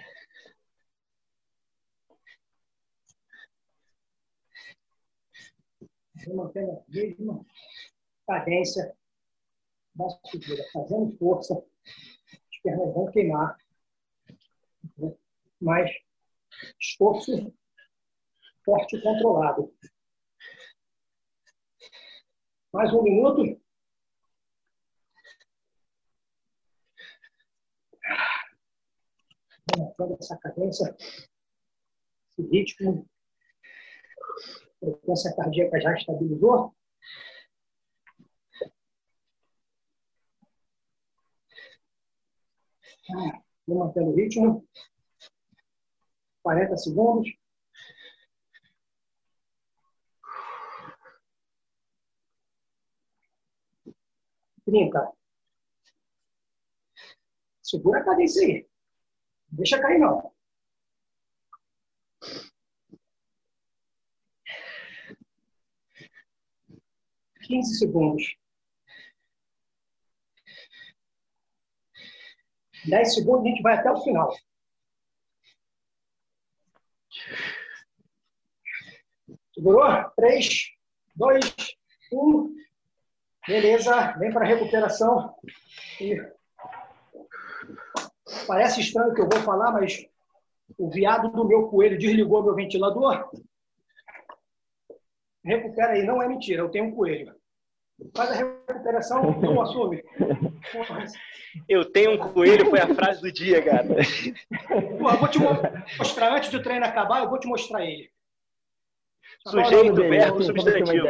mantendo a mesma cadência fazendo força, as pernas vão queimar, mas esforço forte e controlado. Mais um minuto. Mantendo essa cadência, esse ritmo frequência cardíaca já estabilizou. Vou mantendo o ritmo. 40 segundos. Trinta. Segura a cadência aí. Deixa cair, não. 15 segundos. 10 segundos, a gente vai até o final. Segurou? 3, 2, 1. Beleza, vem para a recuperação. E... Parece estranho o que eu vou falar, mas o viado do meu coelho desligou meu ventilador recupera aí, não é mentira, eu tenho um coelho. Faz a recuperação, não assume. Eu tenho um coelho, foi a frase do dia, cara. Pô, eu vou te mostrar, antes do treino acabar, eu vou te mostrar ele. Sujeito, verbo, substantivo.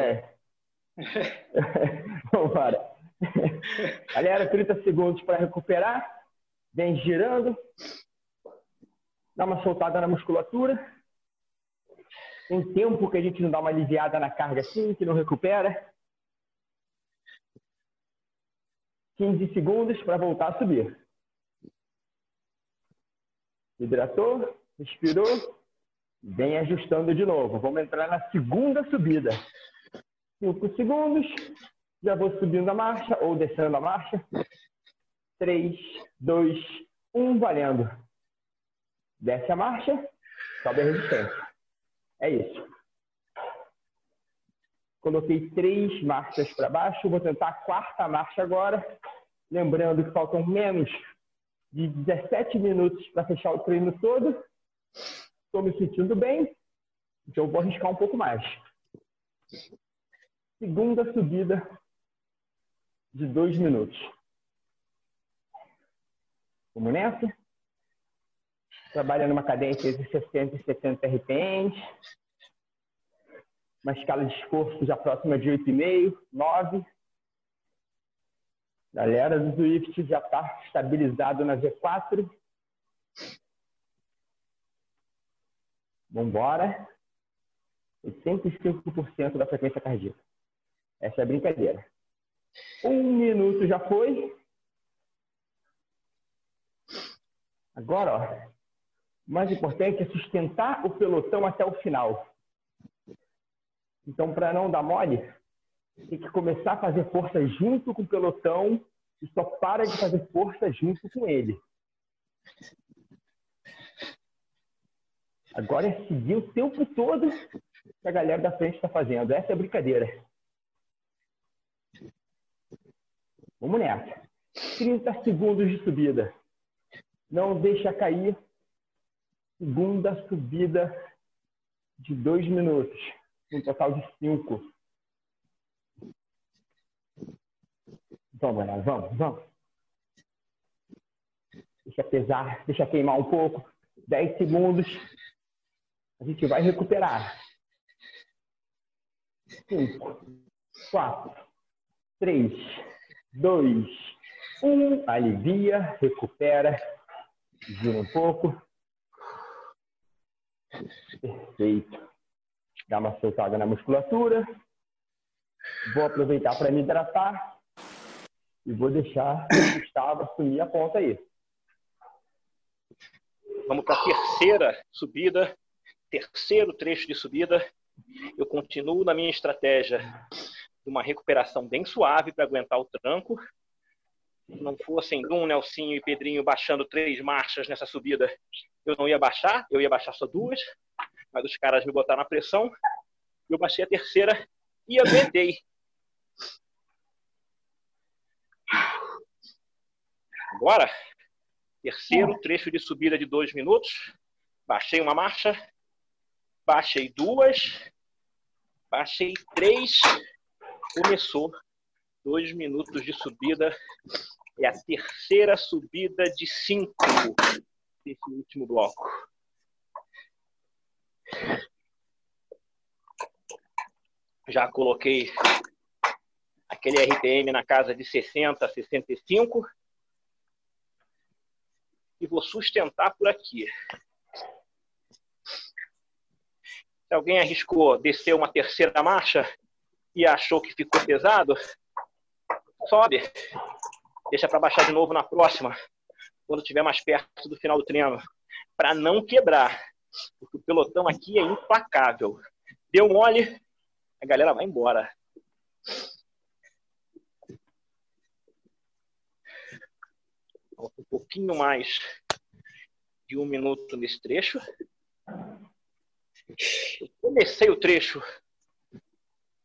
Vamos para. Galera, 30 segundos para recuperar. Vem girando. Dá uma soltada na musculatura. Tem tempo que a gente não dá uma aliviada na carga assim, que não recupera. 15 segundos para voltar a subir. Hidratou, respirou, vem ajustando de novo. Vamos entrar na segunda subida. 5 segundos, já vou subindo a marcha ou descendo a marcha. 3, 2, 1, valendo. Desce a marcha, sobe a resistência. É isso. Coloquei três marchas para baixo, vou tentar a quarta marcha agora. Lembrando que faltam menos de 17 minutos para fechar o treino todo. Estou me sentindo bem, então vou arriscar um pouco mais. Segunda subida de dois minutos. Vamos nessa? trabalha numa cadência de 60 e 70 RPMs, uma escala de esforço já próxima de 8,5, 9. Galera do Swift já está estabilizado na V4. Vamos embora. 85% da frequência cardíaca. Essa é a brincadeira. Um minuto já foi. Agora, ó, o mais importante é sustentar o pelotão até o final. Então, para não dar mole, tem que começar a fazer força junto com o pelotão e só para de fazer força junto com ele. Agora é seguir o tempo todo que a galera da frente está fazendo. Essa é a brincadeira. Vamos nessa. 30 segundos de subida. Não deixa cair segunda subida de dois minutos, um total de cinco. Vamos, galera, vamos, vamos. Deixa pesar, deixa queimar um pouco. Dez segundos. A gente vai recuperar. Cinco, quatro, 3, 2, 1. Alivia, recupera, gira um pouco. Perfeito. Dá uma soltada na musculatura. Vou aproveitar para me hidratar e vou deixar o Gustavo assumir a ponta aí. Vamos para a terceira subida, terceiro trecho de subida. Eu continuo na minha estratégia de uma recuperação bem suave para aguentar o tranco. Se não fossem Dum, Nelsinho e Pedrinho baixando três marchas nessa subida, eu não ia baixar, eu ia baixar só duas, mas os caras me botaram na pressão. Eu baixei a terceira e aguentei. Agora, terceiro trecho de subida de dois minutos. Baixei uma marcha, baixei duas, baixei três. Começou dois minutos de subida. É a terceira subida de cinco desse último bloco. Já coloquei aquele RPM na casa de 60, 65 e vou sustentar por aqui. Se alguém arriscou descer uma terceira marcha e achou que ficou pesado, sobe. Deixa para baixar de novo na próxima, quando estiver mais perto do final do treino, para não quebrar. Porque o pelotão aqui é implacável. Deu mole, a galera vai embora. um pouquinho mais de um minuto nesse trecho. Eu comecei o trecho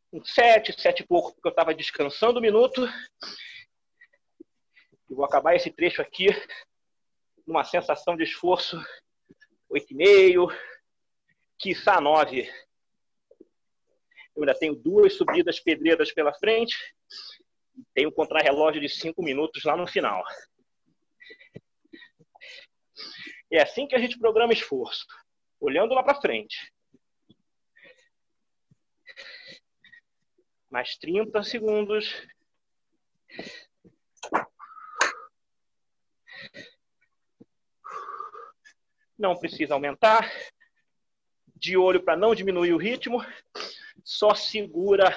com sete, sete e pouco, porque eu estava descansando um minuto. E vou acabar esse trecho aqui numa sensação de esforço oito e meio, quiçá nove. Eu ainda tenho duas subidas pedreiras pela frente e tenho um contrarrelógio de cinco minutos lá no final. É assim que a gente programa esforço, olhando lá para frente. Mais 30 segundos. Não precisa aumentar. De olho para não diminuir o ritmo. Só segura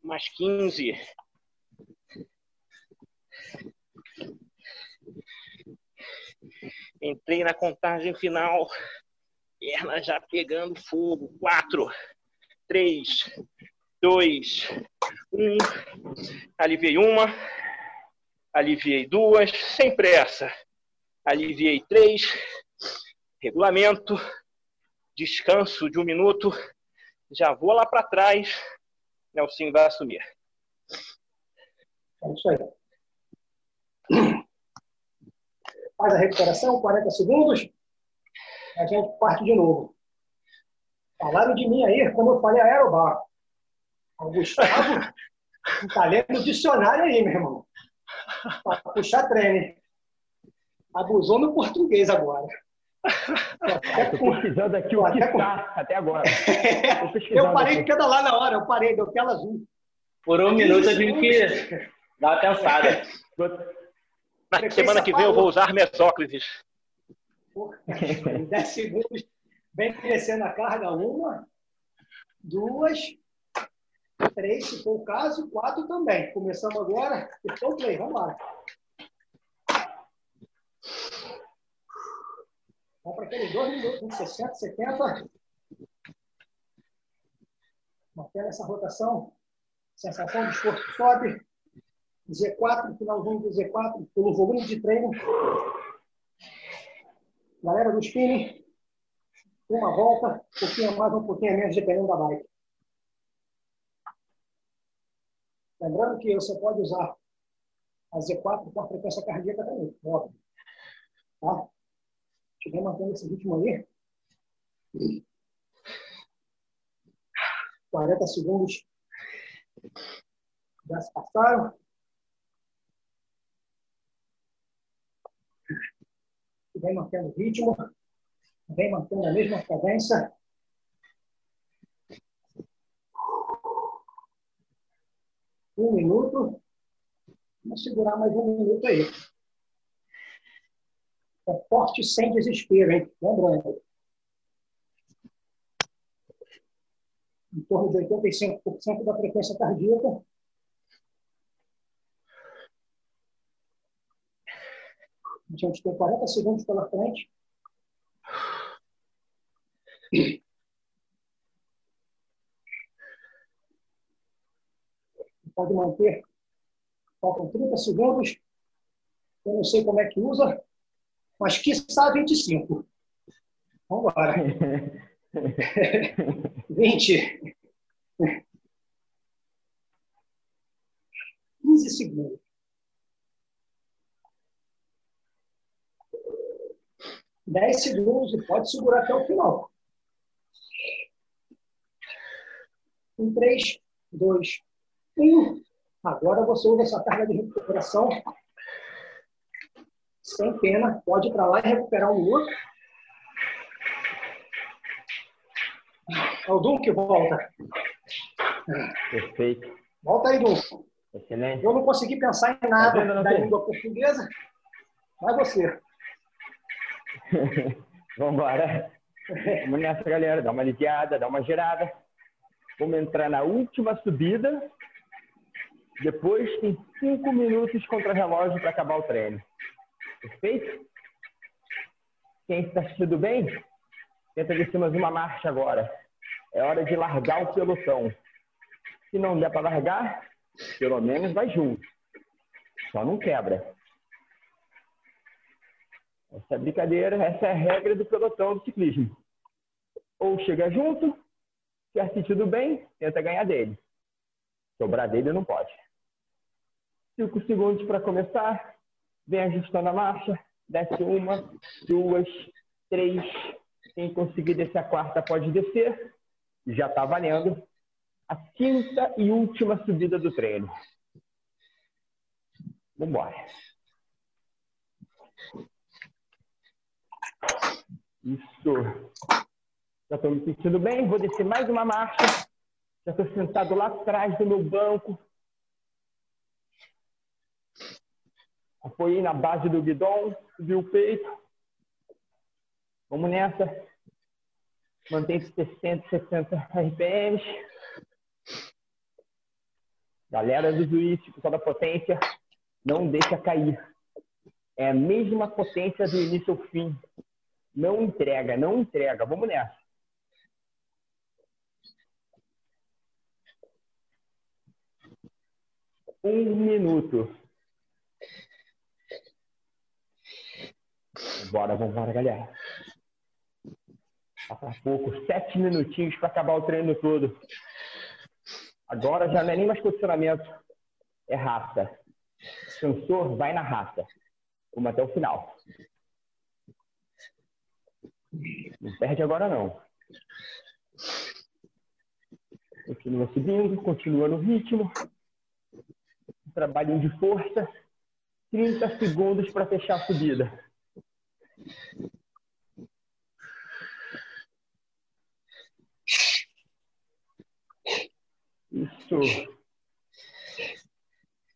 mais 15. Entrei na contagem final. Perna já pegando fogo. Quatro, três, dois, um. Aliviei uma. Aliviei duas. Sem pressa. Aliviei três. Regulamento. Descanso de um minuto. Já vou lá para trás. Nelson vai assumir. É isso aí faz a recuperação, 40 segundos, a gente parte de novo. Falaram de mim aí, como eu falei, aerobar. O Gustavo está lendo o dicionário aí, meu irmão. Para puxar treino. Abusou no português agora. Estou pesquisando aqui o que está até agora. eu parei de pedalar na hora, eu parei, deu tela azul. Por um minuto eu tive que dar uma pensada. Na semana que vem eu vou usar mesóclises. 10 segundos, vem crescendo a carga. Uma, duas, três, se for o caso, quatro também. Começamos agora. Estou play, vamos lá. Para aqueles dois minutos, 60, 70. Mantendo essa rotação. Sensação de esforço sobe. Z4, finalzinho do Z4, pelo volume de treino. Galera do spinning, uma volta, um pouquinho mais, um pouquinho menos, dependendo da bike. Lembrando que você pode usar a Z4 com a frequência cardíaca também, óbvio. Tá? Estiver mantendo esse ritmo ali. 40 segundos já se passaram. vem mantendo o ritmo, vem mantendo a mesma cadência. Um minuto. Vamos segurar mais um minuto aí. Forte sem desespero, hein? Lembrando. Em torno de 85% da frequência cardíaca. A gente tem 40 segundos pela frente. Pode manter. Faltam 30 segundos. Eu não sei como é que usa, mas que está 25. Vamos embora. 20. 15 segundos. 10 segundos e pode segurar até o final. Em 3, 2, 1. Agora você usa essa carga de recuperação sem pena. Pode ir para lá e recuperar um minuto. É o Dum que volta. Perfeito. Volta aí, Dum. Excelente. Eu não consegui pensar em nada Tá não da tem? língua portuguesa. Vai você. Vambora. Vamos nessa, galera. Dá uma aliviada, dá uma girada. Vamos entrar na última subida. Depois tem cinco minutos contra relógio para acabar o treino. Perfeito? Quem está assistindo bem? Tenta descer mais uma marcha agora. É hora de largar o pelotão. Se não der para largar, pelo menos vai junto. Só não quebra. Essa é brincadeira, essa é a regra do pelotão do ciclismo. Ou chega junto, se é sentido bem, tenta ganhar dele. Sobrar dele não pode. Cinco segundos para começar. Vem ajustando a marcha. Desce uma, duas, três. Quem conseguir descer a quarta pode descer. Já está valendo. A quinta e última subida do treino. Vamos embora. Isso. Já estou me sentindo bem. Vou descer mais uma marcha. Já estou sentado lá atrás do meu banco. Apoiei na base do guidão, subi o peito. Vamos nessa. Mantém 60, 60 RPMs. Galera do juiz, pessoal da potência, não deixa cair. É a mesma potência do início ao fim. Não entrega, não entrega. Vamos nessa. Um minuto. Bora, vambora, galera. Falta pouco, sete minutinhos para acabar o treino todo. Agora já não é nem mais posicionamento, é raça. Sensor, vai na raça. Vamos até o final. Não perde agora não. Continua subindo, continua no ritmo. Trabalhinho de força. 30 segundos para fechar a subida. Isso.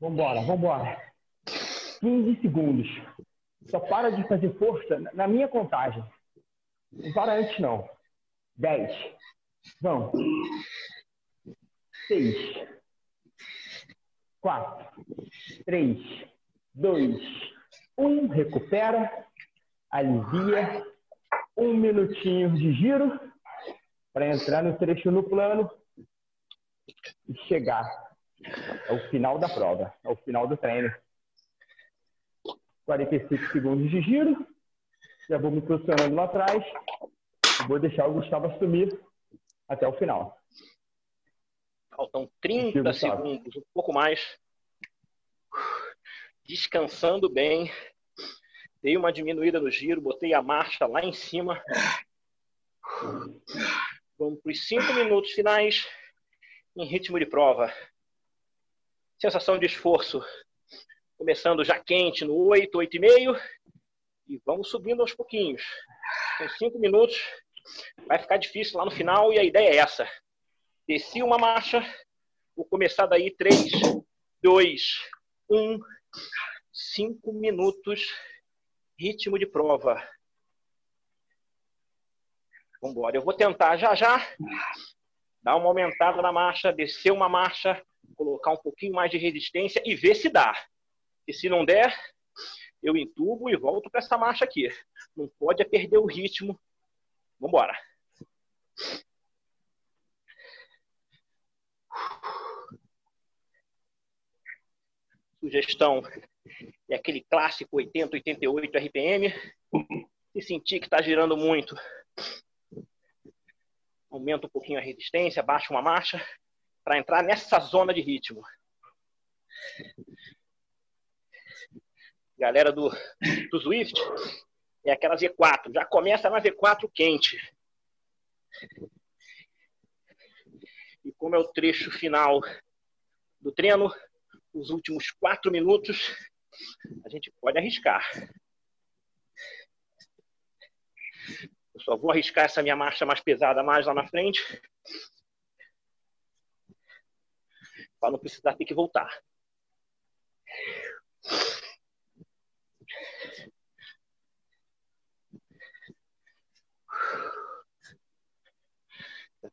Vambora, vambora. 15 segundos. Só para de fazer força na minha contagem. Não para antes, não. 10. Vamos. 6. 4. 3. 2. 1. Recupera. Alivia. Um minutinho de giro para entrar no trecho no plano e chegar ao final da prova, ao final do treino. 45 segundos de giro. Já vou me posicionando lá atrás. Vou deixar o Gustavo assumir até o final. Faltam 30 Gustavo. segundos, um pouco mais. Descansando bem. Dei uma diminuída no giro, botei a marcha lá em cima. Vamos para os 5 minutos finais em ritmo de prova. Sensação de esforço. Começando já quente no 8, 8,5. E vamos subindo aos pouquinhos. Com 5 minutos vai ficar difícil lá no final e a ideia é essa. Desci uma marcha, vou começar daí 3, dois, um. Cinco minutos. Ritmo de prova. Vamos embora. Eu vou tentar já já dar uma aumentada na marcha, descer uma marcha, colocar um pouquinho mais de resistência e ver se dá. E se não der, eu entubo e volto para essa marcha aqui. Não pode é perder o ritmo. Vamos embora. Sugestão é aquele clássico 80, 88 RPM. Se sentir que está girando muito, aumenta um pouquinho a resistência, baixa uma marcha, para entrar nessa zona de ritmo. Galera do, do Swift, é aquela V4. Já começa na V4 quente. E como é o trecho final do treino, os últimos quatro minutos, a gente pode arriscar. Eu só vou arriscar essa minha marcha mais pesada mais lá na frente. Para não precisar ter que voltar.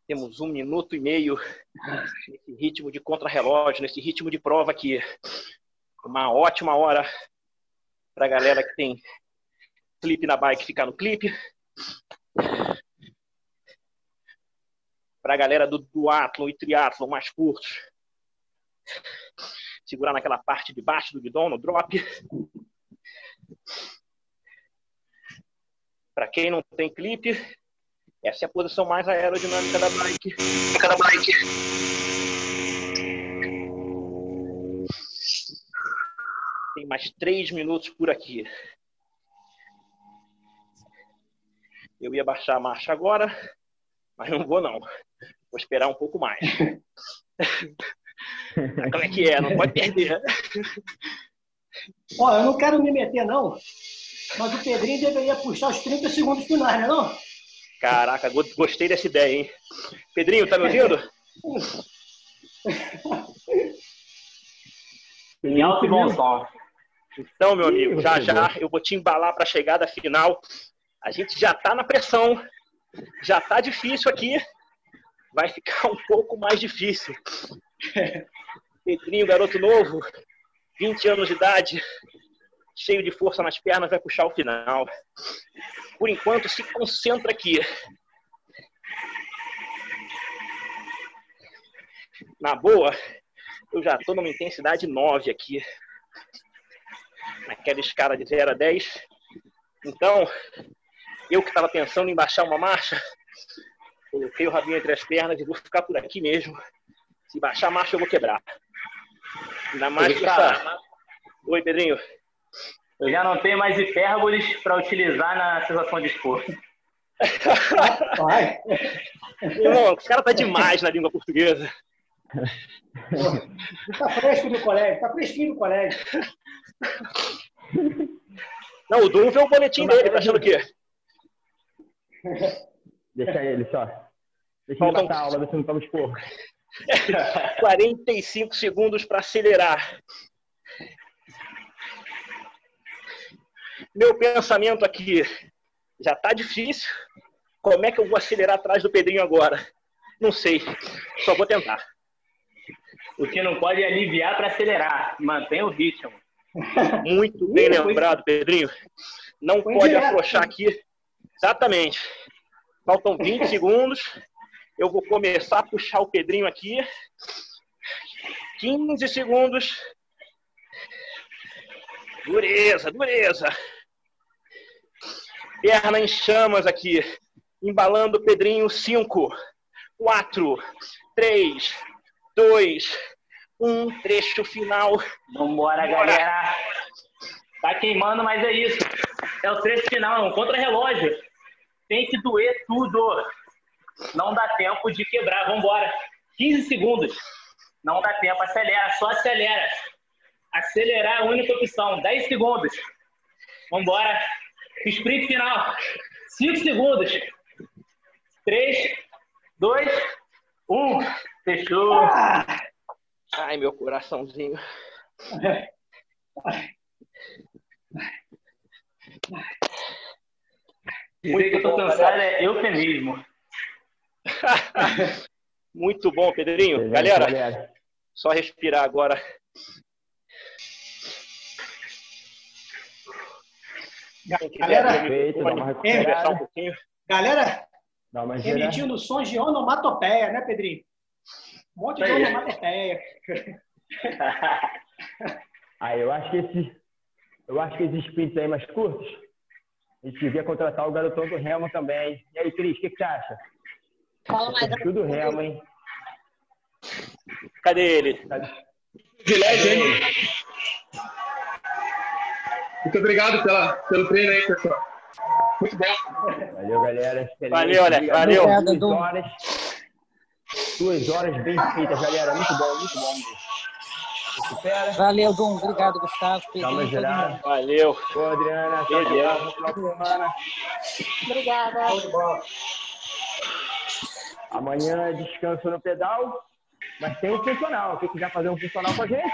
temos um minuto e meio nesse ritmo de contrarrelógio, nesse ritmo de prova aqui. Uma ótima hora para a galera que tem clipe na bike ficar no clipe. Para a galera do duatlon e triatlon mais curtos, segurar naquela parte de baixo do guidão, no drop. Para quem não tem clipe, essa é a posição mais aerodinâmica da bike. Da bike. Mais três minutos por aqui. Eu ia baixar a marcha agora, mas não vou não. Vou esperar um pouco mais. Como é que é? Não pode perder. Ó, eu não quero me meter não, mas o Pedrinho deveria puxar os 30 segundos finais, né não? Caraca, gostei dessa ideia, hein? Pedrinho, tá me ouvindo? Em alto e bom som. Então, meu amigo, já já eu vou te embalar para a chegada final. A gente já tá na pressão, já tá difícil aqui, vai ficar um pouco mais difícil. Pedrinho, garoto novo, 20 anos de idade, cheio de força nas pernas, vai puxar o final. Por enquanto, se concentra aqui. Na boa, eu já estou numa intensidade 9 aqui. Naquela escala de 0 a 10. Então, eu que estava pensando em baixar uma marcha, coloquei o rabinho entre as pernas e vou ficar por aqui mesmo. Se baixar a marcha, eu vou quebrar. Ainda mais que essa... Oi, Pedrinho. Eu já não tenho mais hipérboles para utilizar na sensação de esforço. Irmão, os caras tá demais na língua portuguesa. Tá fresco no colégio, tá fresquinho no colégio. Não, o Dum vê o boletim dele, tá achando o quê? Deixa ele só. Deixa Faltam... ele matar a aula, ver se não toma esporro. 45 segundos para acelerar. Meu pensamento aqui já está difícil. Como é que eu vou acelerar atrás do Pedrinho agora? Não sei. Só vou tentar. O que não pode é aliviar para acelerar. Mantém o ritmo. Muito bem lembrado, Pedrinho. Não pode afrouxar aqui. Exatamente. Faltam 20 segundos. Eu vou começar a puxar o Pedrinho aqui. 15 segundos. Dureza, dureza. Perna em chamas aqui. Embalando o Pedrinho. 5, 4, 3, 2, 1. Trecho final. Vambora, galera. Tá queimando, mas é isso. É o trecho final, é um contra-relógio. Tem que doer tudo. Não dá tempo de quebrar. Vambora. 15 segundos. Não dá tempo. Acelera, só acelera. Acelerar é a única opção. 10 segundos. Vambora. Sprint final. 5 segundos. 3, 2, 1. Fechou. Ai, meu coraçãozinho. Dizer que eu tô cansado é eufemismo. Muito bom, Pedrinho. Excelente, Galera, galera. só respirar agora. Galera, Perfeito, dá uma um pouquinho. galera, Dá uma girada. emitindo sons de onomatopeia, né, Pedrinho? Um monte de Aí. onomatopeia. Ah, eu acho que esses, eu acho que esses sprints aí mais curtos, a gente devia contratar o garotão do Remo também. E aí, Cris, o que, que você acha? Fala mais. Tudo Remo, hein? Cadê ele? Privilégio, hein? Muito obrigado pela, pelo treino aí, pessoal. Muito bom. Valeu, galera. Excelente. Valeu, Alex. Obrigado. Valeu. Obrigado, Duas horas. Bem feitas, galera. Muito bom, muito bom. Recupera. Valeu, Dum. Obrigado, Gustavo. Girada. mundo. Valeu. Ô, Adriana. Tchau, semana. Obrigada. Amanhã descanso no pedal, mas tem um funcional. Quem quiser fazer um funcional com a gente,